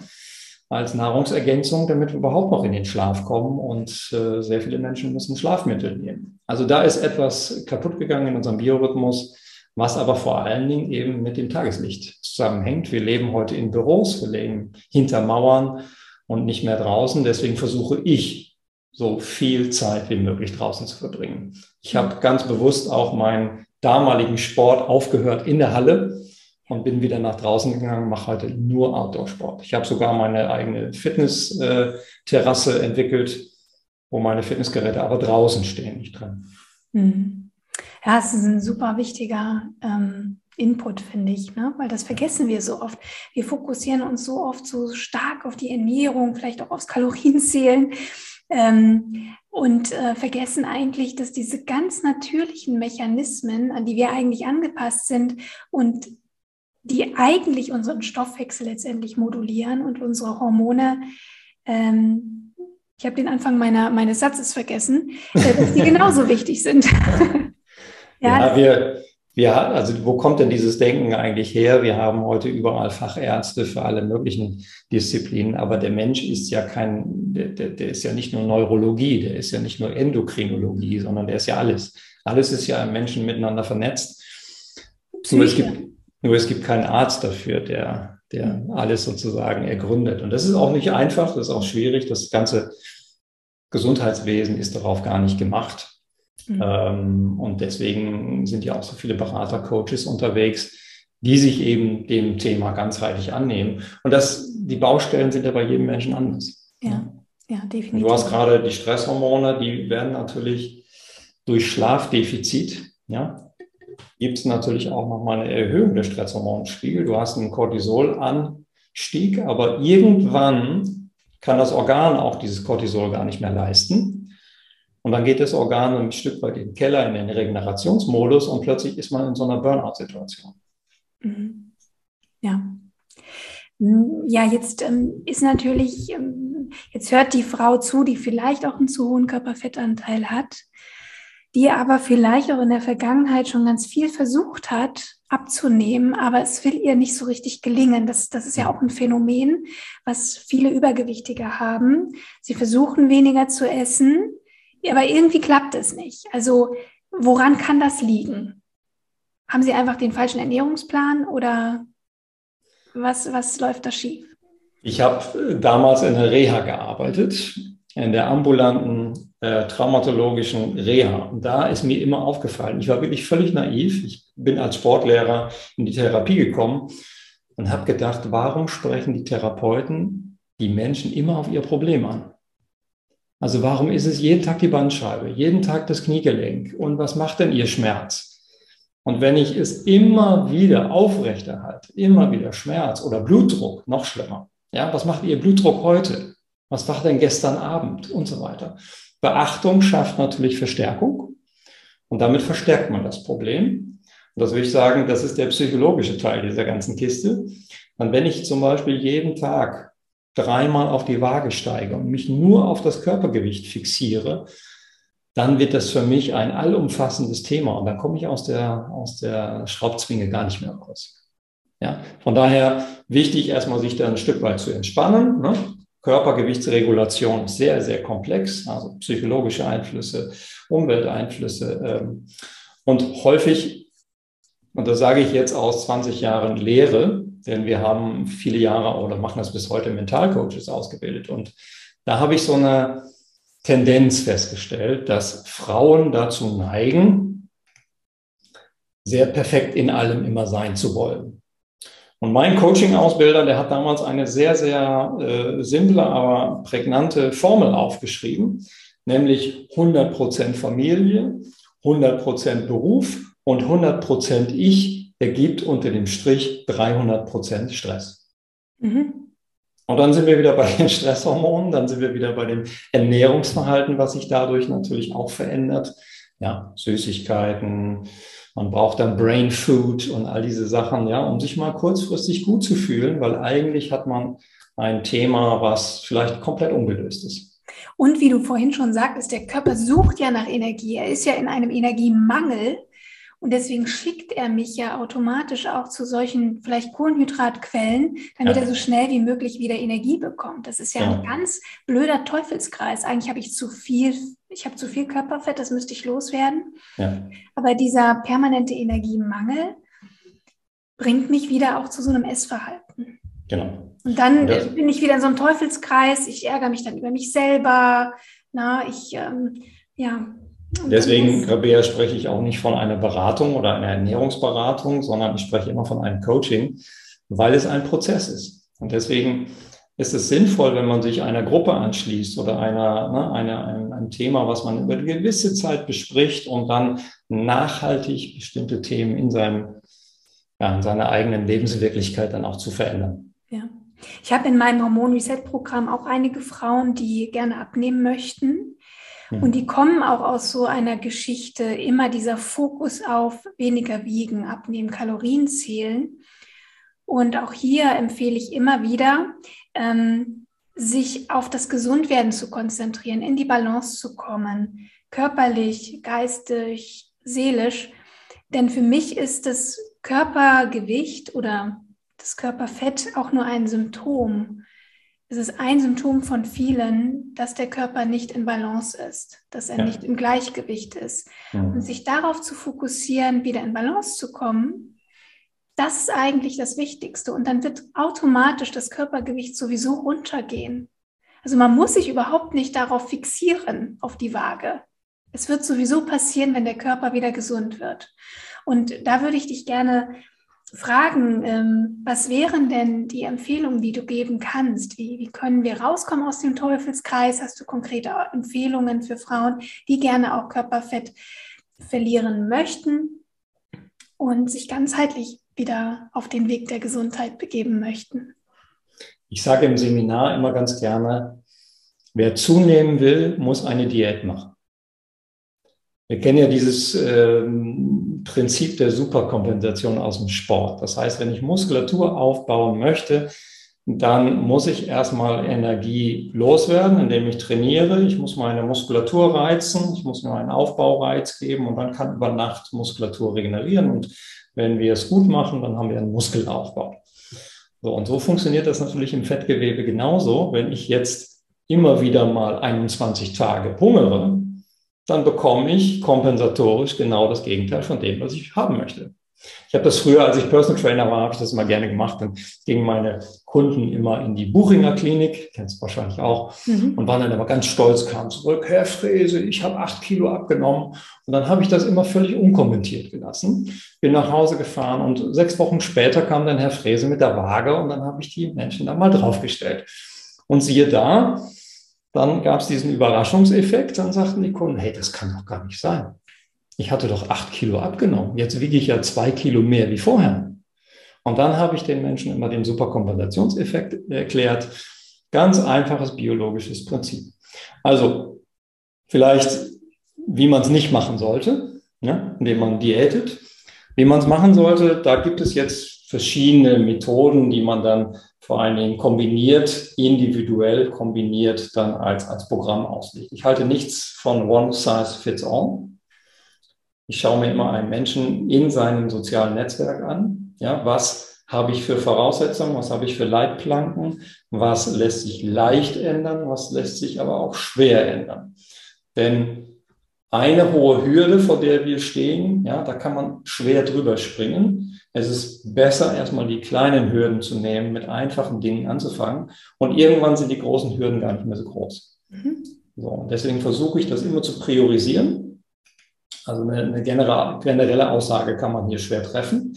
als Nahrungsergänzung, damit wir überhaupt noch in den Schlaf kommen. Und äh, sehr viele Menschen müssen Schlafmittel nehmen. Also da ist etwas kaputt gegangen in unserem Biorhythmus, was aber vor allen Dingen eben mit dem Tageslicht zusammenhängt. Wir leben heute in Büros, wir leben hinter Mauern und nicht mehr draußen. Deswegen versuche ich, so viel Zeit wie möglich draußen zu verbringen. Ich habe ganz bewusst auch meinen damaligen Sport aufgehört in der Halle und bin wieder nach draußen gegangen, mache heute nur Outdoor-Sport. Ich habe sogar meine eigene Fitness-Terrasse entwickelt, wo meine Fitnessgeräte aber draußen stehen, nicht drin. Mhm. Ja, es ist ein super wichtiger ähm, Input, finde ich, ne? weil das vergessen wir so oft. Wir fokussieren uns so oft so stark auf die Ernährung, vielleicht auch aufs Kalorienzählen ähm, und äh, vergessen eigentlich, dass diese ganz natürlichen Mechanismen, an die wir eigentlich angepasst sind und die eigentlich unseren Stoffwechsel letztendlich modulieren und unsere Hormone. Ähm, ich habe den Anfang meiner, meines Satzes vergessen, äh, dass die [laughs] genauso wichtig sind. [laughs] [laughs] ja, ja wir, wir, also wo kommt denn dieses Denken eigentlich her? Wir haben heute überall Fachärzte für alle möglichen Disziplinen, aber der Mensch ist ja kein, der, der, der ist ja nicht nur Neurologie, der ist ja nicht nur Endokrinologie, sondern der ist ja alles. Alles ist ja im Menschen miteinander vernetzt. Nur es gibt nur es gibt keinen Arzt dafür, der, der alles sozusagen ergründet. Und das ist auch nicht einfach, das ist auch schwierig. Das ganze Gesundheitswesen ist darauf gar nicht gemacht. Mhm. Ähm, und deswegen sind ja auch so viele Berater, Coaches unterwegs, die sich eben dem Thema ganzheitlich annehmen. Und das, die Baustellen sind ja bei jedem Menschen anders. Ja, ja, definitiv. Und du hast gerade die Stresshormone, die werden natürlich durch Schlafdefizit, ja, gibt es natürlich auch nochmal eine Erhöhung des Stresshormonspiegel. Du hast einen Cortisolanstieg, aber irgendwann kann das Organ auch dieses Cortisol gar nicht mehr leisten. Und dann geht das Organ ein Stück weit in den Keller, in den Regenerationsmodus und plötzlich ist man in so einer Burnout-Situation. Mhm. Ja. Hm, ja, jetzt ähm, ist natürlich, ähm, jetzt hört die Frau zu, die vielleicht auch einen zu hohen Körperfettanteil hat die aber vielleicht auch in der Vergangenheit schon ganz viel versucht hat abzunehmen, aber es will ihr nicht so richtig gelingen. Das, das ist ja auch ein Phänomen, was viele Übergewichtige haben. Sie versuchen weniger zu essen, aber irgendwie klappt es nicht. Also woran kann das liegen? Haben Sie einfach den falschen Ernährungsplan oder was, was läuft da schief? Ich habe damals in der Reha gearbeitet, in der ambulanten äh, traumatologischen Reha. Und da ist mir immer aufgefallen, ich war wirklich völlig naiv. Ich bin als Sportlehrer in die Therapie gekommen und habe gedacht, warum sprechen die Therapeuten die Menschen immer auf ihr Problem an? Also warum ist es jeden Tag die Bandscheibe, jeden Tag das Kniegelenk und was macht denn ihr Schmerz? Und wenn ich es immer wieder aufrechterhalte, immer wieder Schmerz oder Blutdruck, noch schlimmer. Ja, was macht ihr Blutdruck heute? Was war denn gestern Abend und so weiter? Beachtung schafft natürlich Verstärkung und damit verstärkt man das Problem. Und das würde ich sagen, das ist der psychologische Teil dieser ganzen Kiste. Und wenn ich zum Beispiel jeden Tag dreimal auf die Waage steige und mich nur auf das Körpergewicht fixiere, dann wird das für mich ein allumfassendes Thema und dann komme ich aus der, aus der Schraubzwinge gar nicht mehr raus. Ja, von daher wichtig, erstmal sich da ein Stück weit zu entspannen. Ne? Körpergewichtsregulation sehr, sehr komplex, also psychologische Einflüsse, Umwelteinflüsse. Ähm, und häufig, und das sage ich jetzt aus 20 Jahren Lehre, denn wir haben viele Jahre oder machen das bis heute Mentalcoaches ausgebildet. Und da habe ich so eine Tendenz festgestellt, dass Frauen dazu neigen, sehr perfekt in allem immer sein zu wollen. Und mein Coaching-Ausbilder, der hat damals eine sehr, sehr äh, simple, aber prägnante Formel aufgeschrieben, nämlich 100% Familie, 100% Beruf und 100% Ich ergibt unter dem Strich 300% Stress. Mhm. Und dann sind wir wieder bei den Stresshormonen, dann sind wir wieder bei dem Ernährungsverhalten, was sich dadurch natürlich auch verändert. Ja, Süßigkeiten, man braucht dann Brain Food und all diese Sachen, ja, um sich mal kurzfristig gut zu fühlen, weil eigentlich hat man ein Thema, was vielleicht komplett ungelöst ist. Und wie du vorhin schon sagtest, der Körper sucht ja nach Energie. Er ist ja in einem Energiemangel. Und deswegen schickt er mich ja automatisch auch zu solchen vielleicht Kohlenhydratquellen, damit ja. er so schnell wie möglich wieder Energie bekommt. Das ist ja, ja. ein ganz blöder Teufelskreis. Eigentlich habe ich zu viel, ich habe zu viel Körperfett, das müsste ich loswerden. Ja. Aber dieser permanente Energiemangel bringt mich wieder auch zu so einem Essverhalten. Genau. Und dann Und bin ich wieder in so einem Teufelskreis. Ich ärgere mich dann über mich selber. Na, ich, ähm, ja, Deswegen, Rabea, spreche ich auch nicht von einer Beratung oder einer Ernährungsberatung, sondern ich spreche immer von einem Coaching, weil es ein Prozess ist. Und deswegen ist es sinnvoll, wenn man sich einer Gruppe anschließt oder einer, ne, einer, einem, einem Thema, was man über eine gewisse Zeit bespricht und dann nachhaltig bestimmte Themen in, seinem, ja, in seiner eigenen Lebenswirklichkeit dann auch zu verändern. Ja. Ich habe in meinem Hormon Reset Programm auch einige Frauen, die gerne abnehmen möchten und mhm. die kommen auch aus so einer Geschichte, immer dieser Fokus auf weniger wiegen, abnehmen, Kalorien zählen. Und auch hier empfehle ich immer wieder, ähm, sich auf das Gesundwerden zu konzentrieren, in die Balance zu kommen, körperlich, geistig, seelisch. Denn für mich ist das Körpergewicht oder das Körperfett auch nur ein Symptom es ist ein Symptom von vielen, dass der Körper nicht in Balance ist, dass er ja. nicht im Gleichgewicht ist. Mhm. Und sich darauf zu fokussieren, wieder in Balance zu kommen, das ist eigentlich das Wichtigste. Und dann wird automatisch das Körpergewicht sowieso runtergehen. Also man muss sich überhaupt nicht darauf fixieren, auf die Waage. Es wird sowieso passieren, wenn der Körper wieder gesund wird. Und da würde ich dich gerne fragen, ähm, was wären denn die Empfehlungen, die du geben kannst? Wie, wie können wir rauskommen aus dem Teufelskreis? Hast du konkrete Empfehlungen für Frauen, die gerne auch Körperfett verlieren möchten und sich ganzheitlich wieder auf den Weg der Gesundheit begeben möchten? Ich sage im Seminar immer ganz gerne, wer zunehmen will, muss eine Diät machen. Wir kennen ja dieses ähm, Prinzip der Superkompensation aus dem Sport. Das heißt, wenn ich Muskulatur aufbauen möchte, dann muss ich erstmal Energie loswerden, indem ich trainiere. Ich muss meine Muskulatur reizen, ich muss mir einen Aufbaureiz geben und dann kann über Nacht Muskulatur regenerieren. Und wenn wir es gut machen, dann haben wir einen Muskelaufbau. So, und so funktioniert das natürlich im Fettgewebe genauso. Wenn ich jetzt immer wieder mal 21 Tage hungere, dann bekomme ich kompensatorisch genau das Gegenteil von dem, was ich haben möchte. Ich habe das früher, als ich Personal Trainer war, habe ich das immer gerne gemacht. Dann gingen meine Kunden immer in die Buchinger Klinik, kennst du wahrscheinlich auch, mhm. und waren dann immer ganz stolz, kamen zurück, Herr Frese, ich habe acht Kilo abgenommen. Und dann habe ich das immer völlig unkommentiert gelassen, bin nach Hause gefahren und sechs Wochen später kam dann Herr Frese mit der Waage und dann habe ich die Menschen da mal draufgestellt. Und siehe da, dann gab es diesen Überraschungseffekt, dann sagten die Kunden, hey, das kann doch gar nicht sein. Ich hatte doch acht Kilo abgenommen. Jetzt wiege ich ja zwei Kilo mehr wie vorher. Und dann habe ich den Menschen immer den Superkompensationseffekt erklärt. Ganz einfaches biologisches Prinzip. Also vielleicht, wie man es nicht machen sollte, ne, indem man diätet. Wie man es machen sollte, da gibt es jetzt verschiedene Methoden, die man dann vor allen Dingen kombiniert, individuell kombiniert dann als, als Programm auslegt. Ich halte nichts von One Size Fits All. Ich schaue mir immer einen Menschen in seinem sozialen Netzwerk an. Ja, was habe ich für Voraussetzungen? Was habe ich für Leitplanken? Was lässt sich leicht ändern? Was lässt sich aber auch schwer ändern? Denn eine hohe Hürde, vor der wir stehen, ja, da kann man schwer drüber springen. Es ist besser, erstmal die kleinen Hürden zu nehmen, mit einfachen Dingen anzufangen. Und irgendwann sind die großen Hürden gar nicht mehr so groß. Mhm. So, deswegen versuche ich das immer zu priorisieren. Also eine, eine generelle Aussage kann man hier schwer treffen.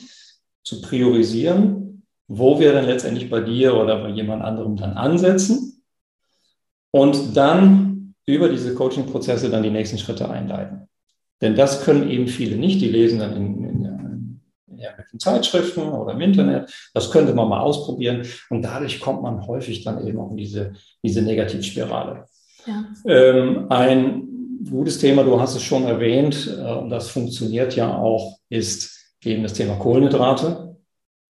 Zu priorisieren, wo wir dann letztendlich bei dir oder bei jemand anderem dann ansetzen. Und dann über diese Coaching-Prozesse dann die nächsten Schritte einleiten. Denn das können eben viele nicht. Die lesen dann in, in irgendwelchen Zeitschriften oder im Internet. Das könnte man mal ausprobieren. Und dadurch kommt man häufig dann eben auch in diese, diese Negativspirale. Ja. Ähm, ein gutes Thema, du hast es schon erwähnt, äh, und das funktioniert ja auch, ist eben das Thema Kohlenhydrate.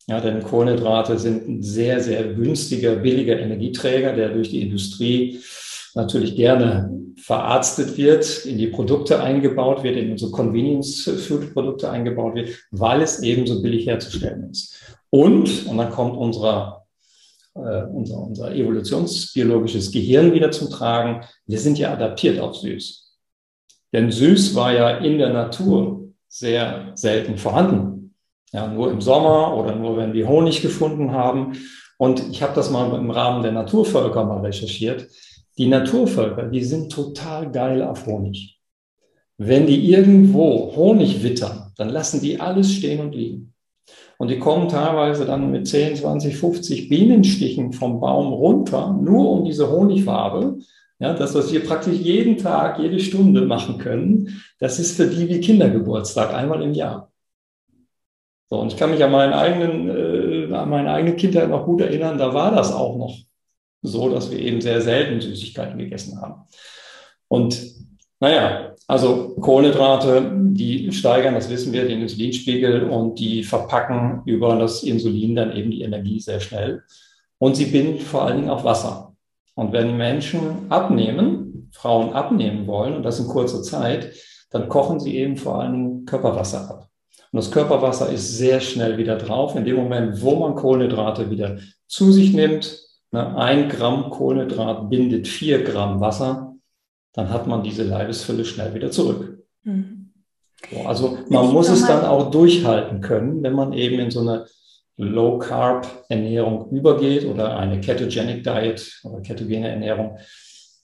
Ja, denn Kohlenhydrate sind ein sehr, sehr günstiger, billiger Energieträger, der durch die Industrie natürlich gerne verarztet wird, in die Produkte eingebaut wird, in unsere Convenience-Food-Produkte eingebaut wird, weil es eben so billig herzustellen ist. Und, und dann kommt unser, äh, unser, unser evolutionsbiologisches Gehirn wieder zum Tragen, wir sind ja adaptiert auf süß. Denn süß war ja in der Natur sehr selten vorhanden. Ja, nur im Sommer oder nur wenn wir Honig gefunden haben. Und ich habe das mal im Rahmen der Naturvölker mal recherchiert. Die Naturvölker, die sind total geil auf Honig. Wenn die irgendwo Honig wittern, dann lassen die alles stehen und liegen. Und die kommen teilweise dann mit 10, 20, 50 Bienenstichen vom Baum runter, nur um diese Honigfarbe. Ja, das, was wir praktisch jeden Tag, jede Stunde machen können, das ist für die wie Kindergeburtstag, einmal im Jahr. So, und ich kann mich an meinen eigenen, äh, an meine eigene Kindheit noch gut erinnern, da war das auch noch so, dass wir eben sehr selten Süßigkeiten gegessen haben. Und naja, also Kohlenhydrate, die steigern, das wissen wir, den Insulinspiegel und die verpacken über das Insulin dann eben die Energie sehr schnell. Und sie binden vor allen Dingen auch Wasser. Und wenn Menschen abnehmen, Frauen abnehmen wollen, und das in kurzer Zeit, dann kochen sie eben vor allen Dingen Körperwasser ab. Und das Körperwasser ist sehr schnell wieder drauf. In dem Moment, wo man Kohlenhydrate wieder zu sich nimmt, ein Gramm Kohlenhydrat bindet vier Gramm Wasser, dann hat man diese Leibesfülle schnell wieder zurück. Mhm. So, also man ich muss es dann auch durchhalten können, wenn man eben in so eine Low Carb Ernährung übergeht oder eine Ketogenic Diet oder ketogene Ernährung,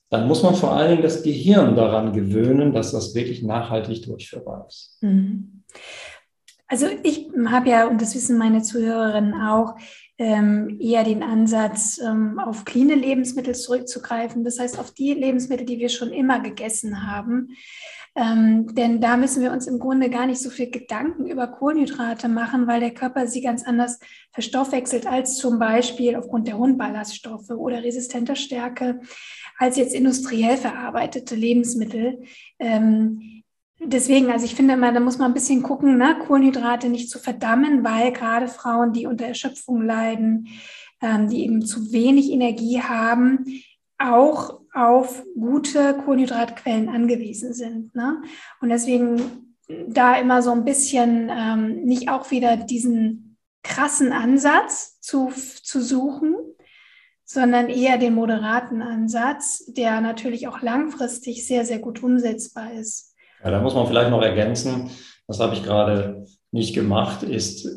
dann muss man vor allen Dingen das Gehirn daran gewöhnen, dass das wirklich nachhaltig durchführbar ist. Mhm. Also ich habe ja, und das wissen meine Zuhörerinnen auch, ähm, eher den Ansatz, ähm, auf cleane Lebensmittel zurückzugreifen. Das heißt, auf die Lebensmittel, die wir schon immer gegessen haben. Ähm, denn da müssen wir uns im Grunde gar nicht so viel Gedanken über Kohlenhydrate machen, weil der Körper sie ganz anders verstoffwechselt als zum Beispiel aufgrund der hohen Ballaststoffe oder resistenter Stärke als jetzt industriell verarbeitete Lebensmittel. Ähm, Deswegen, also ich finde immer, da muss man ein bisschen gucken, ne, Kohlenhydrate nicht zu verdammen, weil gerade Frauen, die unter Erschöpfung leiden, ähm, die eben zu wenig Energie haben, auch auf gute Kohlenhydratquellen angewiesen sind. Ne? Und deswegen da immer so ein bisschen ähm, nicht auch wieder diesen krassen Ansatz zu, zu suchen, sondern eher den moderaten Ansatz, der natürlich auch langfristig sehr, sehr gut umsetzbar ist. Ja, da muss man vielleicht noch ergänzen, das habe ich gerade nicht gemacht, ist,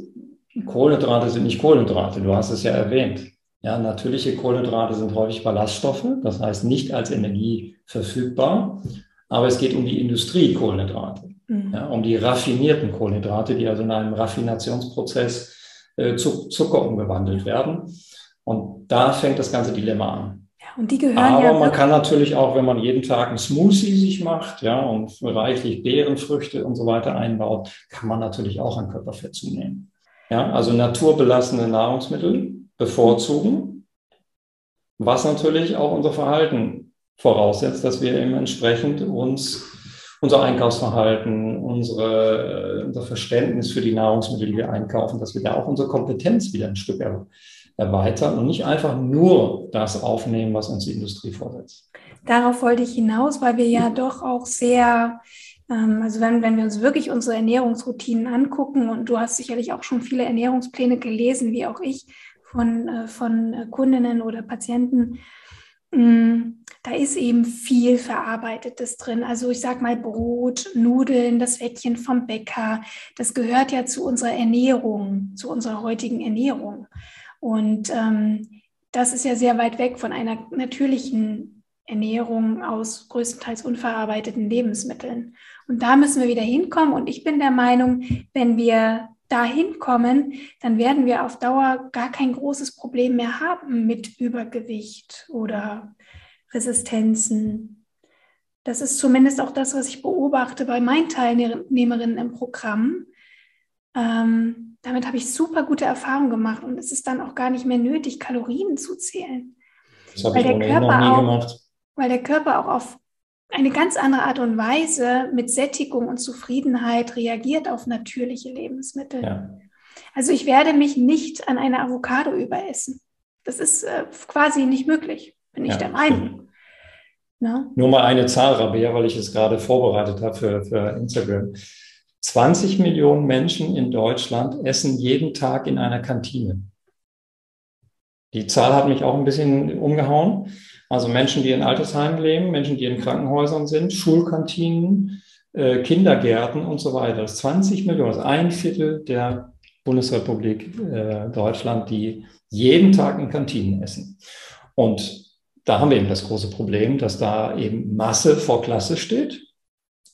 Kohlenhydrate sind nicht Kohlenhydrate. Du hast es ja erwähnt. Ja, natürliche Kohlenhydrate sind häufig Ballaststoffe, das heißt nicht als Energie verfügbar, aber es geht um die Industriekohlenhydrate, mhm. ja, um die raffinierten Kohlenhydrate, die also in einem Raffinationsprozess äh, zu Zucker umgewandelt werden. Und da fängt das ganze Dilemma an. Und die gehören Aber ja man kann natürlich auch, wenn man jeden Tag einen Smoothie sich macht, ja, und reichlich Beerenfrüchte und so weiter einbaut, kann man natürlich auch an Körperfett zunehmen. Ja, also naturbelassene Nahrungsmittel bevorzugen, was natürlich auch unser Verhalten voraussetzt, dass wir eben entsprechend uns unser Einkaufsverhalten, unsere, unser Verständnis für die Nahrungsmittel, die wir einkaufen, dass wir da auch unsere Kompetenz wieder ein Stück erhöhen erweitern und nicht einfach nur das aufnehmen, was uns die Industrie vorsetzt. Darauf wollte ich hinaus, weil wir ja doch auch sehr, ähm, also wenn, wenn wir uns wirklich unsere Ernährungsroutinen angucken, und du hast sicherlich auch schon viele Ernährungspläne gelesen, wie auch ich, von, äh, von Kundinnen oder Patienten, mm, da ist eben viel Verarbeitetes drin. Also ich sage mal Brot, Nudeln, das Fettchen vom Bäcker, das gehört ja zu unserer Ernährung, zu unserer heutigen Ernährung. Und ähm, das ist ja sehr weit weg von einer natürlichen Ernährung aus größtenteils unverarbeiteten Lebensmitteln. Und da müssen wir wieder hinkommen. Und ich bin der Meinung, wenn wir da hinkommen, dann werden wir auf Dauer gar kein großes Problem mehr haben mit Übergewicht oder Resistenzen. Das ist zumindest auch das, was ich beobachte bei meinen Teilnehmerinnen im Programm. Ähm, damit habe ich super gute Erfahrungen gemacht und es ist dann auch gar nicht mehr nötig, Kalorien zu zählen. Das habe ich der Körper noch nie auch, gemacht. Weil der Körper auch auf eine ganz andere Art und Weise mit Sättigung und Zufriedenheit reagiert auf natürliche Lebensmittel. Ja. Also ich werde mich nicht an eine Avocado überessen. Das ist äh, quasi nicht möglich, bin ich ja, der Meinung. Ne? Nur mal eine Zahl, Rabea, weil ich es gerade vorbereitet habe für, für Instagram. 20 Millionen Menschen in Deutschland essen jeden Tag in einer Kantine. Die Zahl hat mich auch ein bisschen umgehauen. Also Menschen, die in Altersheimen leben, Menschen, die in Krankenhäusern sind, Schulkantinen, äh, Kindergärten und so weiter. Das 20 Millionen, ist ein Viertel der Bundesrepublik äh, Deutschland, die jeden Tag in Kantinen essen. Und da haben wir eben das große Problem, dass da eben Masse vor Klasse steht.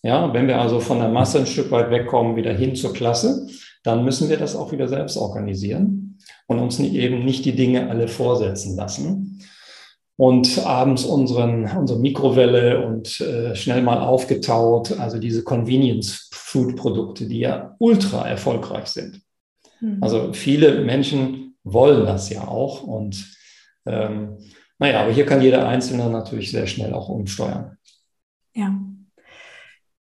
Ja, wenn wir also von der Masse ein Stück weit wegkommen, wieder hin zur Klasse, dann müssen wir das auch wieder selbst organisieren und uns eben nicht die Dinge alle vorsetzen lassen. Und abends unseren, unsere Mikrowelle und äh, schnell mal aufgetaut, also diese Convenience-Food-Produkte, die ja ultra erfolgreich sind. Mhm. Also viele Menschen wollen das ja auch. Und ähm, naja, aber hier kann jeder Einzelne natürlich sehr schnell auch umsteuern. Ja.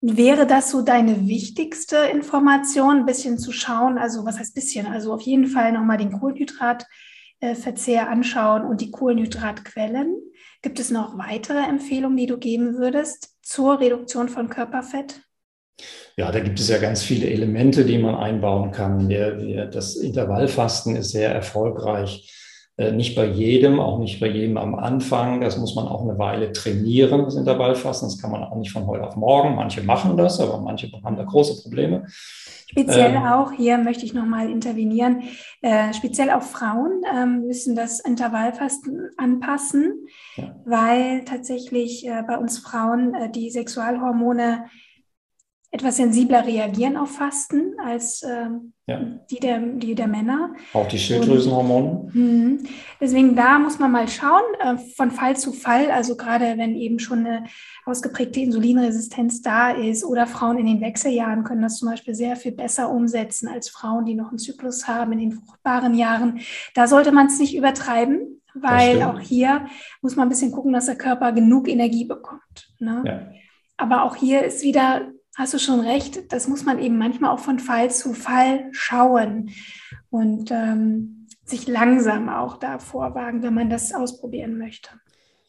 Wäre das so deine wichtigste Information, ein bisschen zu schauen? Also, was heißt bisschen? Also, auf jeden Fall nochmal den Kohlenhydratverzehr anschauen und die Kohlenhydratquellen. Gibt es noch weitere Empfehlungen, die du geben würdest zur Reduktion von Körperfett? Ja, da gibt es ja ganz viele Elemente, die man einbauen kann. Das Intervallfasten ist sehr erfolgreich. Äh, nicht bei jedem, auch nicht bei jedem am Anfang. Das muss man auch eine Weile trainieren, das Intervallfasten. Das kann man auch nicht von heute auf morgen. Manche machen das, aber manche haben da große Probleme. Speziell ähm, auch, hier möchte ich nochmal intervenieren, äh, speziell auch Frauen ähm, müssen das Intervallfasten anpassen, ja. weil tatsächlich äh, bei uns Frauen äh, die Sexualhormone etwas sensibler reagieren auf Fasten als ähm, ja. die, der, die der Männer. Auch die Schilddrüsenhormone. Und, mh, deswegen da muss man mal schauen, äh, von Fall zu Fall, also gerade wenn eben schon eine ausgeprägte Insulinresistenz da ist oder Frauen in den Wechseljahren können das zum Beispiel sehr viel besser umsetzen als Frauen, die noch einen Zyklus haben in den fruchtbaren Jahren. Da sollte man es nicht übertreiben, weil auch hier muss man ein bisschen gucken, dass der Körper genug Energie bekommt. Ne? Ja. Aber auch hier ist wieder hast du schon recht, das muss man eben manchmal auch von Fall zu Fall schauen und ähm, sich langsam auch da vorwagen, wenn man das ausprobieren möchte.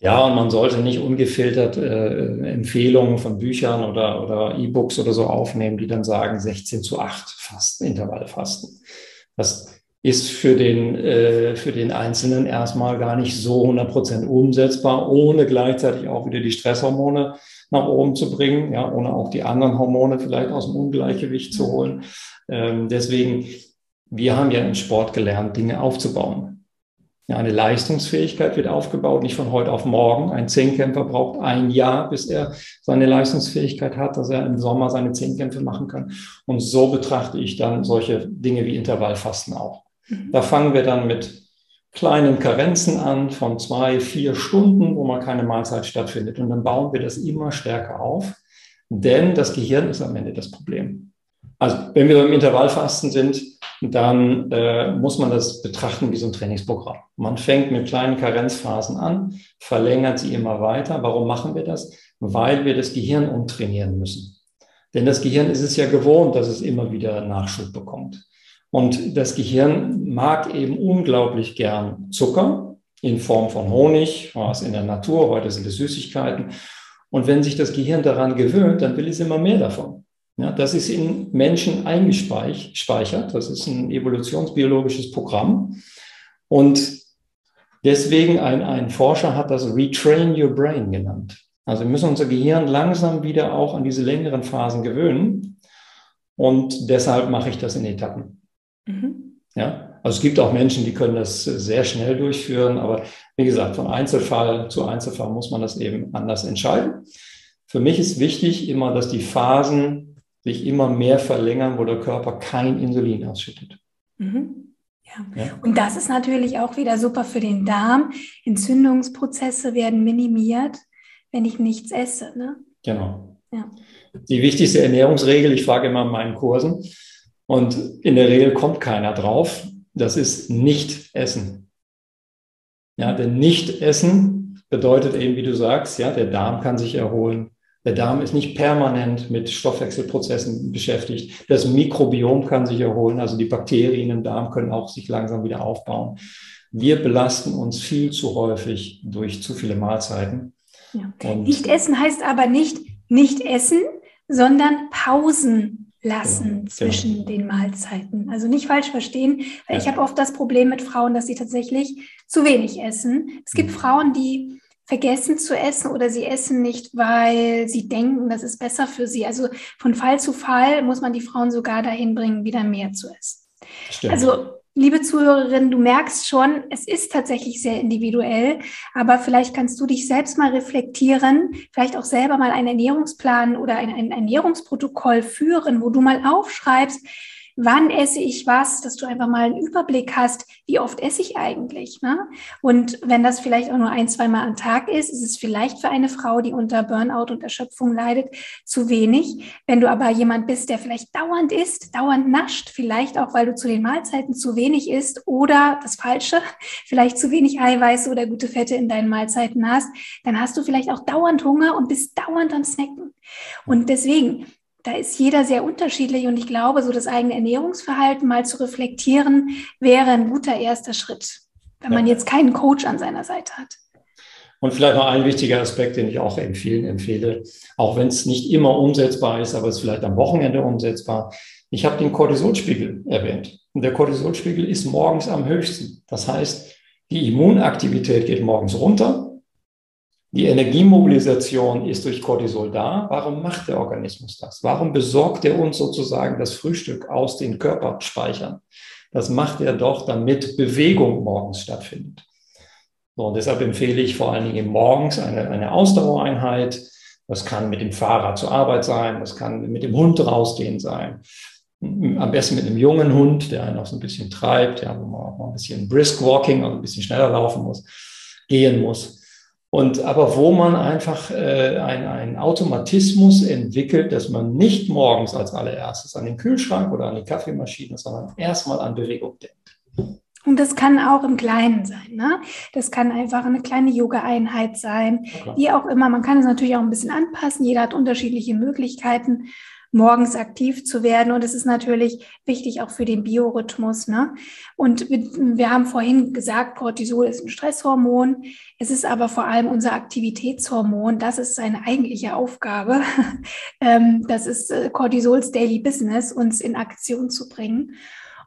Ja, und man sollte nicht ungefiltert äh, Empfehlungen von Büchern oder, E-Books oder so aufnehmen, die dann sagen 16 zu 8 Fasten, Intervallfasten. Das ist für den, äh, für den Einzelnen erstmal gar nicht so 100 Prozent umsetzbar, ohne gleichzeitig auch wieder die Stresshormone nach oben zu bringen, ja, ohne auch die anderen Hormone vielleicht aus dem Ungleichgewicht zu holen. Ähm, deswegen, wir haben ja im Sport gelernt, Dinge aufzubauen. Ja, eine Leistungsfähigkeit wird aufgebaut, nicht von heute auf morgen. Ein Zehnkämpfer braucht ein Jahr, bis er seine Leistungsfähigkeit hat, dass er im Sommer seine Zehnkämpfe machen kann. Und so betrachte ich dann solche Dinge wie Intervallfasten auch. Mhm. Da fangen wir dann mit kleinen Karenzen an von zwei, vier Stunden, wo mal keine Mahlzeit stattfindet. Und dann bauen wir das immer stärker auf, denn das Gehirn ist am Ende das Problem. Also wenn wir beim Intervallfasten sind, dann äh, muss man das betrachten wie so ein Trainingsprogramm. Man fängt mit kleinen Karenzphasen an, verlängert sie immer weiter. Warum machen wir das? Weil wir das Gehirn umtrainieren müssen. Denn das Gehirn ist es ja gewohnt, dass es immer wieder Nachschub bekommt. Und das Gehirn mag eben unglaublich gern Zucker in Form von Honig, was in der Natur, heute sind es Süßigkeiten. Und wenn sich das Gehirn daran gewöhnt, dann will es immer mehr davon. Ja, das ist in Menschen eingespeichert. Das ist ein evolutionsbiologisches Programm. Und deswegen ein, ein Forscher hat das Retrain Your Brain genannt. Also wir müssen unser Gehirn langsam wieder auch an diese längeren Phasen gewöhnen. Und deshalb mache ich das in Etappen. Mhm. Ja, also es gibt auch Menschen, die können das sehr schnell durchführen, aber wie gesagt, von Einzelfall zu Einzelfall muss man das eben anders entscheiden. Für mich ist wichtig immer, dass die Phasen sich immer mehr verlängern, wo der Körper kein Insulin ausschüttet. Mhm. Ja. ja. Und das ist natürlich auch wieder super für den Darm. Entzündungsprozesse werden minimiert, wenn ich nichts esse. Ne? Genau. Ja. Die wichtigste Ernährungsregel, ich frage immer in meinen Kursen, und in der Regel kommt keiner drauf. Das ist nicht essen. Ja, denn nicht essen bedeutet eben, wie du sagst, ja, der Darm kann sich erholen. Der Darm ist nicht permanent mit Stoffwechselprozessen beschäftigt. Das Mikrobiom kann sich erholen, also die Bakterien im Darm können auch sich langsam wieder aufbauen. Wir belasten uns viel zu häufig durch zu viele Mahlzeiten. Ja. Nicht essen heißt aber nicht nicht essen, sondern Pausen lassen genau, genau. zwischen genau. den Mahlzeiten. Also nicht falsch verstehen, weil ja. ich habe oft das Problem mit Frauen, dass sie tatsächlich zu wenig essen. Es gibt mhm. Frauen, die vergessen zu essen oder sie essen nicht, weil sie denken, das ist besser für sie. Also von Fall zu Fall muss man die Frauen sogar dahin bringen, wieder mehr zu essen. Stimmt. Also liebe Zuhörerin, du merkst schon, es ist tatsächlich sehr individuell, aber vielleicht kannst du dich selbst mal reflektieren, vielleicht auch selber mal einen Ernährungsplan oder ein, ein Ernährungsprotokoll führen, wo du mal aufschreibst, wann esse ich was, dass du einfach mal einen Überblick hast, wie oft esse ich eigentlich. Ne? Und wenn das vielleicht auch nur ein, zwei Mal am Tag ist, ist es vielleicht für eine Frau, die unter Burnout und Erschöpfung leidet, zu wenig. Wenn du aber jemand bist, der vielleicht dauernd isst, dauernd nascht, vielleicht auch, weil du zu den Mahlzeiten zu wenig isst oder das Falsche, [laughs] vielleicht zu wenig Eiweiße oder gute Fette in deinen Mahlzeiten hast, dann hast du vielleicht auch dauernd Hunger und bist dauernd am Snacken. Und deswegen, da ist jeder sehr unterschiedlich und ich glaube, so das eigene Ernährungsverhalten mal zu reflektieren, wäre ein guter erster Schritt, wenn ja. man jetzt keinen Coach an seiner Seite hat. Und vielleicht noch ein wichtiger Aspekt, den ich auch empfehlen, empfehle, auch wenn es nicht immer umsetzbar ist, aber es ist vielleicht am Wochenende umsetzbar. Ich habe den Cortisolspiegel erwähnt. Und der Cortisolspiegel ist morgens am höchsten. Das heißt, die Immunaktivität geht morgens runter die Energiemobilisation ist durch Cortisol da. Warum macht der Organismus das? Warum besorgt er uns sozusagen das Frühstück aus den Körperspeichern? Das macht er doch, damit Bewegung morgens stattfindet. So, und deshalb empfehle ich vor allen Dingen morgens eine, eine Ausdauereinheit. Das kann mit dem Fahrrad zur Arbeit sein, das kann mit dem Hund rausgehen sein. Am besten mit einem jungen Hund, der einen auch so ein bisschen treibt, ja, wo man auch mal ein bisschen brisk walking, also ein bisschen schneller laufen muss, gehen muss. Und aber wo man einfach äh, einen Automatismus entwickelt, dass man nicht morgens als allererstes an den Kühlschrank oder an die Kaffeemaschine, sondern erstmal an Bewegung denkt. Und das kann auch im Kleinen sein. Ne? Das kann einfach eine kleine Yoga-Einheit sein, okay. wie auch immer. Man kann es natürlich auch ein bisschen anpassen. Jeder hat unterschiedliche Möglichkeiten morgens aktiv zu werden. Und es ist natürlich wichtig auch für den Biorhythmus. Ne? Und wir, haben vorhin gesagt, Cortisol ist ein Stresshormon. Es ist aber vor allem unser Aktivitätshormon. Das ist seine eigentliche Aufgabe. [laughs] Ähm, das ist äh, Cortisols Daily Business, uns in Aktion zu bringen.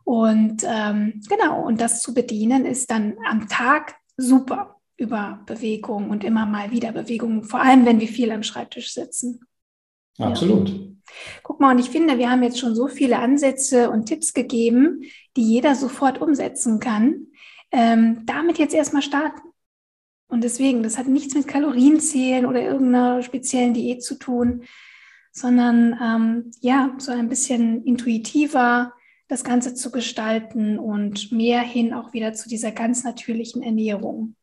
Und ähm, genau, und das zu bedienen ist dann am Tag super über Bewegung und immer mal wieder Bewegung, vor allem wenn wir viel am Schreibtisch sitzen. Absolut. Ja. Guck mal, und ich finde, wir haben jetzt schon so viele Ansätze und Tipps gegeben, die jeder sofort umsetzen kann. Ähm, damit jetzt erstmal starten. Und deswegen, das hat nichts mit Kalorienzählen oder irgendeiner speziellen Diät zu tun, sondern ähm, ja, so ein bisschen intuitiver das Ganze zu gestalten und mehr hin auch wieder zu dieser ganz natürlichen Ernährung.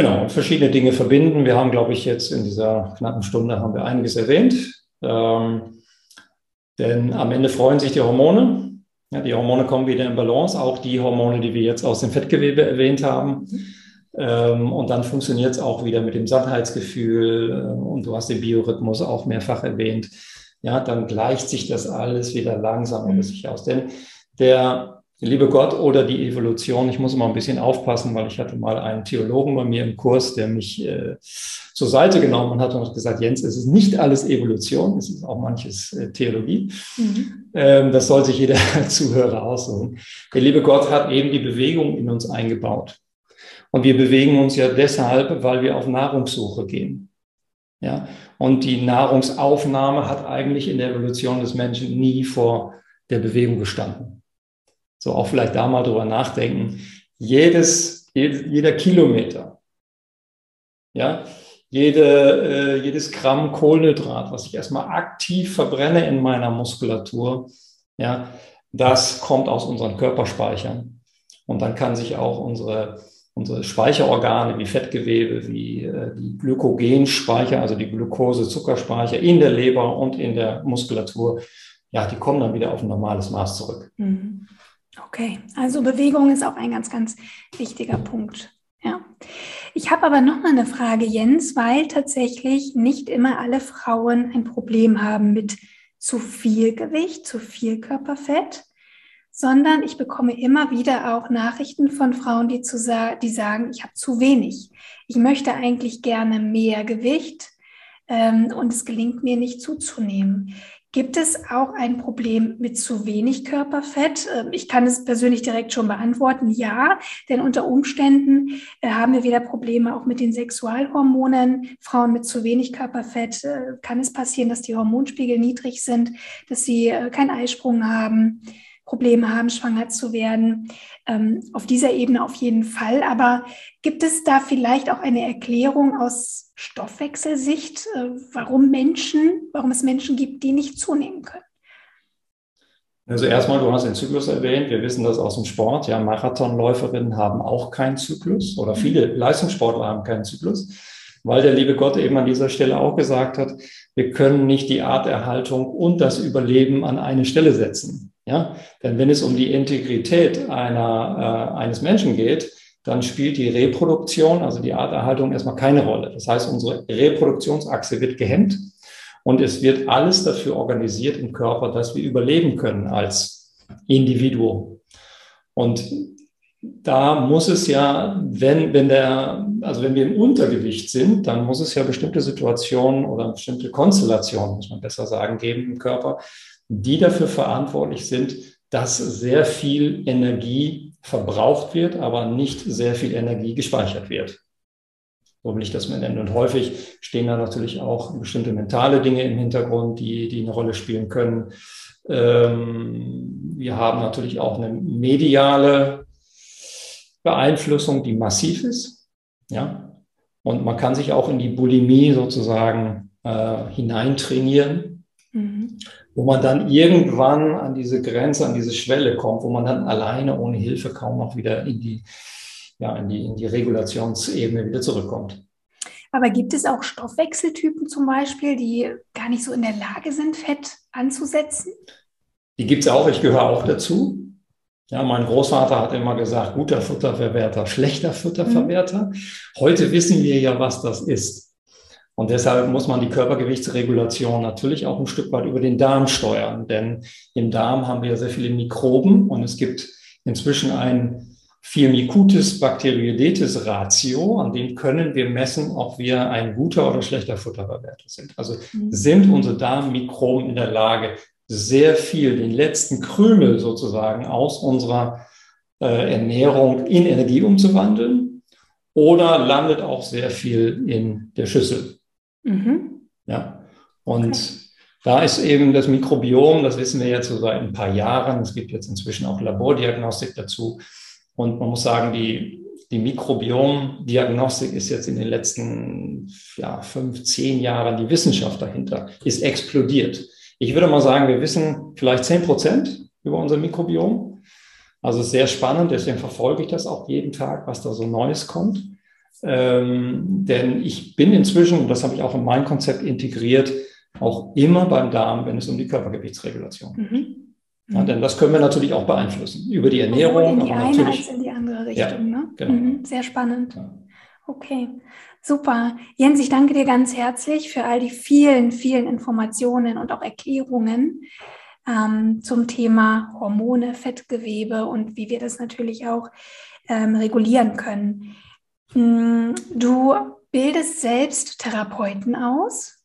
Genau, verschiedene Dinge verbinden. Wir haben, glaube ich, jetzt in dieser knappen Stunde haben wir einiges erwähnt. Ähm, denn am Ende freuen sich die Hormone. Ja, die Hormone kommen wieder in Balance, auch die Hormone, die wir jetzt aus dem Fettgewebe erwähnt haben. Ähm, und dann funktioniert es auch wieder mit dem Sattheitsgefühl. Äh, und du hast den Biorhythmus auch mehrfach erwähnt. Ja, dann gleicht sich das alles wieder langsam über sich aus. Denn der liebe Gott oder die Evolution. Ich muss immer ein bisschen aufpassen, weil ich hatte mal einen Theologen bei mir im Kurs, der mich äh, zur Seite genommen hat und hat gesagt, Jens, es ist nicht alles Evolution, es ist auch manches äh, Theologie. Mhm. Ähm, das soll sich jeder [laughs] Zuhörer aussuchen. Der liebe Gott hat eben die Bewegung in uns eingebaut. Und wir bewegen uns ja deshalb, weil wir auf Nahrungssuche gehen. Ja, und die Nahrungsaufnahme hat eigentlich in der Evolution des Menschen nie vor der Bewegung gestanden. So auch vielleicht da mal drüber nachdenken. Jedes, jeder Kilometer, ja, jede, äh, jedes Gramm Kohlenhydrat, was ich erstmal aktiv verbrenne in meiner Muskulatur, ja, das kommt aus unseren Körperspeichern. Und dann kann sich auch unsere, unsere Speicherorgane wie Fettgewebe, wie äh, die Glykogenspeicher, also die Glucose-Zuckerspeicher in der Leber und in der Muskulatur, ja, die kommen dann wieder auf ein normales Maß zurück. Mhm. Okay, also Bewegung ist auch ein ganz, ganz wichtiger Punkt. Ja. Ich habe aber noch mal eine Frage, Jens, weil tatsächlich nicht immer alle Frauen ein Problem haben mit zu viel Gewicht, zu viel Körperfett, sondern ich bekomme immer wieder auch Nachrichten von Frauen, die, zu die sagen, ich habe zu wenig. Ich möchte eigentlich gerne mehr Gewicht ähm, und es gelingt mir nicht zuzunehmen. Gibt es auch ein Problem mit zu wenig Körperfett? Ähm, ich kann es persönlich direkt schon beantworten, ja, denn unter Umständen äh, haben wir wieder Probleme auch mit den Sexualhormonen. Frauen mit zu wenig Körperfett äh, kann es passieren, dass die Hormonspiegel niedrig sind, dass sie äh, keinen Eisprung haben. Probleme haben, schwanger zu werden. Ähm, auf dieser Ebene auf jeden Fall. Aber gibt es da vielleicht auch eine Erklärung aus Stoffwechselsicht, äh, warum Menschen, warum es Menschen gibt, die nicht zunehmen können? Also erstmal, du hast den Zyklus erwähnt. Wir wissen das aus dem Sport. Ja, Marathonläuferinnen haben auch keinen Zyklus oder viele Leistungssportler haben keinen Zyklus, weil der liebe Gott eben an dieser Stelle auch gesagt hat, wir können nicht die Arterhaltung und das Überleben an eine Stelle setzen. Ja? Denn wenn es um die Integrität einer, äh, eines Menschen geht, dann spielt die Reproduktion, also die Arterhaltung, erstmal keine Rolle. Das heißt, unsere Reproduktionsachse wird gehemmt und es wird alles dafür organisiert im Körper, dass wir überleben können als Individuum. Und da muss es ja, wenn, wenn der, also wenn wir im Untergewicht sind, dann muss es ja bestimmte Situationen oder bestimmte Konstellationen, muss man besser sagen, geben im Körper, die dafür verantwortlich sind, dass sehr viel Energie verbraucht wird, aber nicht sehr viel Energie gespeichert wird. So will ich das mal nennen. Und häufig stehen da natürlich auch bestimmte mentale Dinge im Hintergrund, die, die eine Rolle spielen können. Ähm, wir haben natürlich auch eine mediale Beeinflussung, die massiv ist. Ja. Und man kann sich auch in die Bulimie sozusagen äh, hineintrainieren. Wo man dann irgendwann an diese Grenze, an diese Schwelle kommt, wo man dann alleine ohne Hilfe kaum noch wieder in die, ja, in die, in die Regulationsebene wieder zurückkommt. Aber gibt es auch Stoffwechseltypen zum Beispiel, die gar nicht so in der Lage sind, Fett anzusetzen? Die gibt es auch, ich gehöre auch dazu. Ja, mein Großvater hat immer gesagt, guter Futterverwerter, schlechter Futterverwerter. Mhm. Heute wissen wir ja, was das ist. Und deshalb muss man die Körpergewichtsregulation natürlich auch ein Stück weit über den Darm steuern, denn im Darm haben wir sehr viele Mikroben und es gibt inzwischen ein Firmicutes Bacteroidetes Ratio, an dem können wir messen, ob wir ein guter oder schlechter Futterverwerter sind. Also mhm. sind unsere Darmmikroben in der Lage, sehr viel, den letzten Krümel sozusagen aus unserer äh, Ernährung in Energie umzuwandeln oder landet auch sehr viel in der Schüssel. Mhm. Ja. Und okay. da ist eben das Mikrobiom, das wissen wir jetzt so seit ein paar Jahren. Es gibt jetzt inzwischen auch Labordiagnostik dazu. Und man muss sagen, die, die Mikrobiomdiagnostik ist jetzt in den letzten ja, fünf, zehn Jahren, die Wissenschaft dahinter ist explodiert. Ich würde mal sagen, wir wissen vielleicht zehn Prozent über unser Mikrobiom. Also sehr spannend, deswegen verfolge ich das auch jeden Tag, was da so Neues kommt. Ähm, denn ich bin inzwischen, und das habe ich auch in mein Konzept integriert, auch immer beim Darm, wenn es um die Körpergewichtsregulation geht. Mhm. Ja, denn das können wir natürlich auch beeinflussen über die Ernährung. in die eine als in die andere Richtung. Ja, ne? genau. Mhm, sehr spannend. Ja. Okay, super. Jens, ich danke dir ganz herzlich für all die vielen, vielen Informationen und auch Erklärungen ähm, zum Thema Hormone, Fettgewebe und wie wir das natürlich auch ähm, regulieren können. Hm, du bildest selbst Therapeuten aus.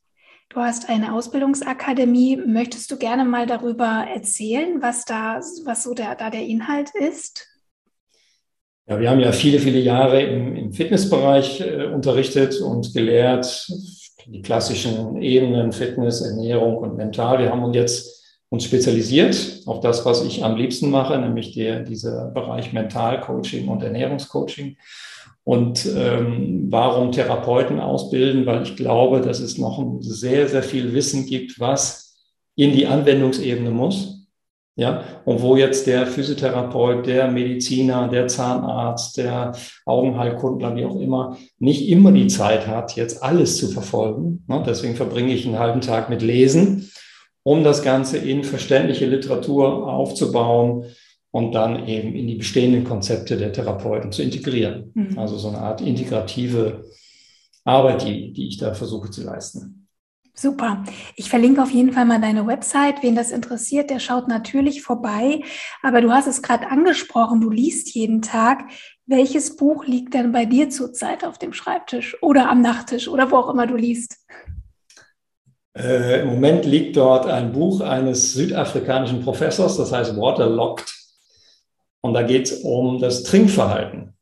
Du hast eine Ausbildungsakademie. Möchtest du gerne mal darüber erzählen, was da, was so der, da der Inhalt ist? Ja, wir haben ja viele, viele Jahre im, im Fitnessbereich äh, unterrichtet und gelehrt, die klassischen Ebenen Fitness, Ernährung und Mental. Wir haben uns jetzt uns spezialisiert auf das, was ich am liebsten mache, nämlich der, dieser Bereich Mentalcoaching und Ernährungscoaching. Und ähm, warum Therapeuten ausbilden? Weil ich glaube, dass es noch sehr, sehr viel Wissen gibt, was in die Anwendungsebene muss. Ja, und wo jetzt der Physiotherapeut, der Mediziner, der Zahnarzt, der Augenheilkundler, wie auch immer, nicht immer die Zeit hat, jetzt alles zu verfolgen. Ne? Deswegen verbringe ich einen halben Tag mit Lesen, um das Ganze in verständliche Literatur aufzubauen, und dann eben in die bestehenden Konzepte der Therapeuten zu integrieren. Mhm. Also so eine Art integrative Arbeit, die, die ich da versuche zu leisten. Super. Ich verlinke auf jeden Fall mal deine Website. Wen das interessiert, der schaut natürlich vorbei. Aber du hast es gerade angesprochen, du liest jeden Tag. Welches Buch liegt denn bei dir zurzeit auf dem Schreibtisch oder am Nachttisch oder wo auch immer du liest? Äh, Im Moment liegt dort ein Buch eines südafrikanischen Professors, das heißt Waterlocked. Und da geht es um das Trinkverhalten.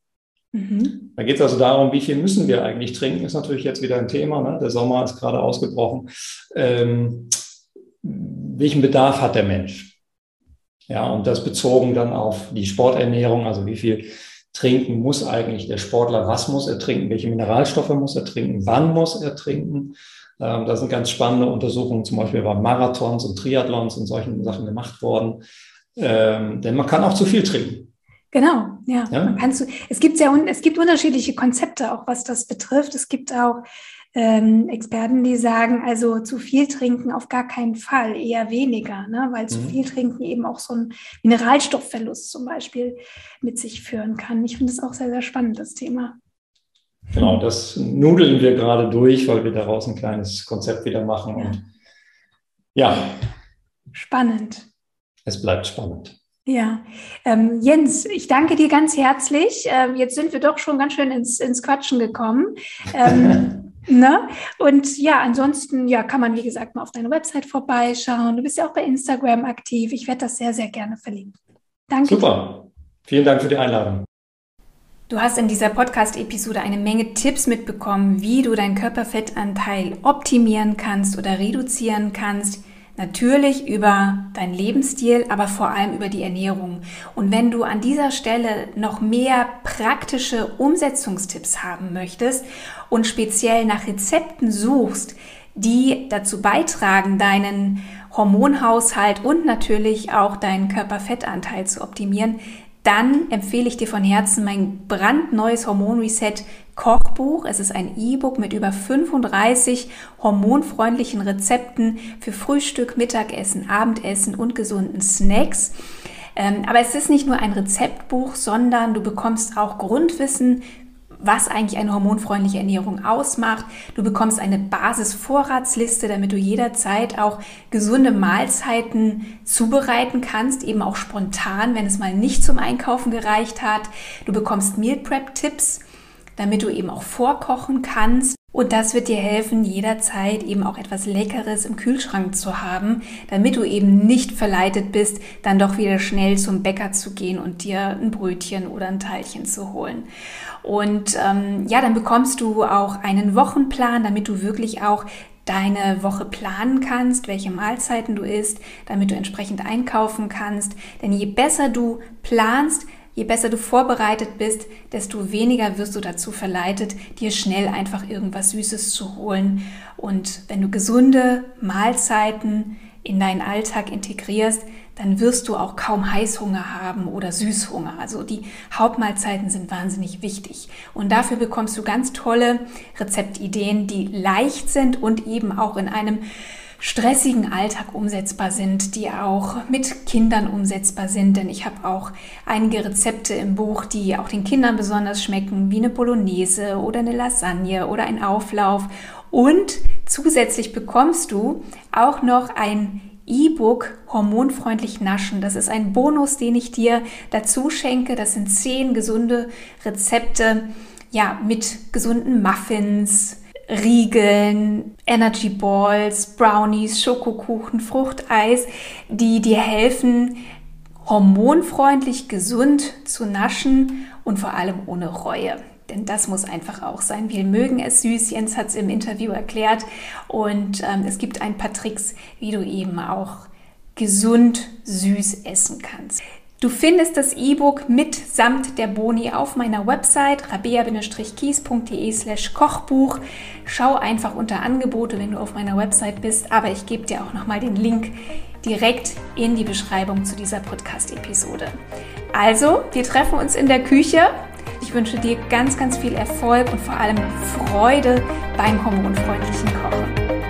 Mhm. Da geht es also darum, wie viel müssen wir eigentlich trinken, ist natürlich jetzt wieder ein Thema. Ne? Der Sommer ist gerade ausgebrochen. Ähm, welchen Bedarf hat der Mensch? Ja, und das bezogen dann auf die Sporternährung, also wie viel trinken muss eigentlich der Sportler, was muss er trinken, welche Mineralstoffe muss er trinken, wann muss er trinken. Ähm, da sind ganz spannende Untersuchungen, zum Beispiel bei Marathons und Triathlons und solchen Sachen gemacht worden. Ähm, denn man kann auch zu viel trinken. Genau, ja. ja. Man kann zu, es gibt ja es gibt unterschiedliche Konzepte, auch was das betrifft. Es gibt auch ähm, Experten, die sagen, also zu viel trinken auf gar keinen Fall, eher weniger, ne? weil mhm. zu viel trinken eben auch so einen Mineralstoffverlust zum Beispiel mit sich führen kann. Ich finde das auch sehr, sehr spannend, das Thema. Genau, das nudeln wir gerade durch, weil wir daraus ein kleines Konzept wieder machen. Ja. Und ja. Spannend. Es bleibt spannend. Ja, ähm, Jens, ich danke dir ganz herzlich. Ähm, jetzt sind wir doch schon ganz schön ins, ins Quatschen gekommen. Ähm, [laughs] ne? Und ja, ansonsten ja, kann man, wie gesagt, mal auf deine Website vorbeischauen. Du bist ja auch bei Instagram aktiv. Ich werde das sehr, sehr gerne verlinken. Danke. Super. Vielen Dank für die Einladung. Du hast in dieser Podcast-Episode eine Menge Tipps mitbekommen, wie du deinen Körperfettanteil optimieren kannst oder reduzieren kannst Natürlich über deinen Lebensstil, aber vor allem über die Ernährung. Und wenn du an dieser Stelle noch mehr praktische Umsetzungstipps haben möchtest und speziell nach Rezepten suchst, die dazu beitragen, deinen Hormonhaushalt und natürlich auch deinen Körperfettanteil zu optimieren, dann empfehle ich dir von Herzen mein brandneues Hormonreset Kochbuch. Es ist ein E-Book mit über 35 hormonfreundlichen Rezepten für Frühstück, Mittagessen, Abendessen und gesunden Snacks. Ähm, aber es ist nicht nur ein Rezeptbuch, sondern du bekommst auch Grundwissen was eigentlich eine hormonfreundliche Ernährung ausmacht. Du bekommst eine Basisvorratsliste, damit du jederzeit auch gesunde Mahlzeiten zubereiten kannst, eben auch spontan, wenn es mal nicht zum Einkaufen gereicht hat. Du bekommst Meal Prep Tipps, damit du eben auch vorkochen kannst. Und das wird dir helfen, jederzeit eben auch etwas Leckeres im Kühlschrank zu haben, damit du eben nicht verleitet bist, dann doch wieder schnell zum Bäcker zu gehen und dir ein Brötchen oder ein Teilchen zu holen. Und ähm, ja, dann bekommst du auch einen Wochenplan, damit du wirklich auch deine Woche planen kannst, welche Mahlzeiten du isst, damit du entsprechend einkaufen kannst. Denn je besser du planst, Je besser du vorbereitet bist, desto weniger wirst du dazu verleitet, dir schnell einfach irgendwas Süßes zu holen. Und wenn du gesunde Mahlzeiten in deinen Alltag integrierst, dann wirst du auch kaum Heißhunger haben oder Süßhunger. Also die Hauptmahlzeiten sind wahnsinnig wichtig. Und dafür bekommst du ganz tolle Rezeptideen, die leicht sind und eben auch in einem stressigen Alltag umsetzbar sind, die auch mit Kindern umsetzbar sind. Denn ich habe auch einige Rezepte im Buch, die auch den Kindern besonders schmecken, wie eine Bolognese oder eine Lasagne oder ein Auflauf. Und zusätzlich bekommst du auch noch ein E-Book Hormonfreundlich Naschen. Das ist ein Bonus, den ich dir dazu schenke. Das sind zehn gesunde Rezepte, ja, mit gesunden Muffins, Riegeln, Energy Balls, Brownies, Schokokuchen, Fruchteis, die dir helfen, hormonfreundlich gesund zu naschen und vor allem ohne Reue. Denn das muss einfach auch sein. Wir mögen es süß. Jens hat es im Interview erklärt. Und ähm, es gibt ein paar Tricks, wie du eben auch gesund süß essen kannst. Du findest das E-Book mitsamt der Boni auf meiner Website rabea-kies.de slash Kochbuch. Schau einfach unter Angebote, wenn du auf meiner Website bist, aber ich gebe dir auch nochmal den Link direkt in die Beschreibung zu dieser Podcast-Episode. Also, wir treffen uns in der Küche. Ich wünsche dir ganz, ganz viel Erfolg und vor allem Freude beim hormonfreundlichen Kochen.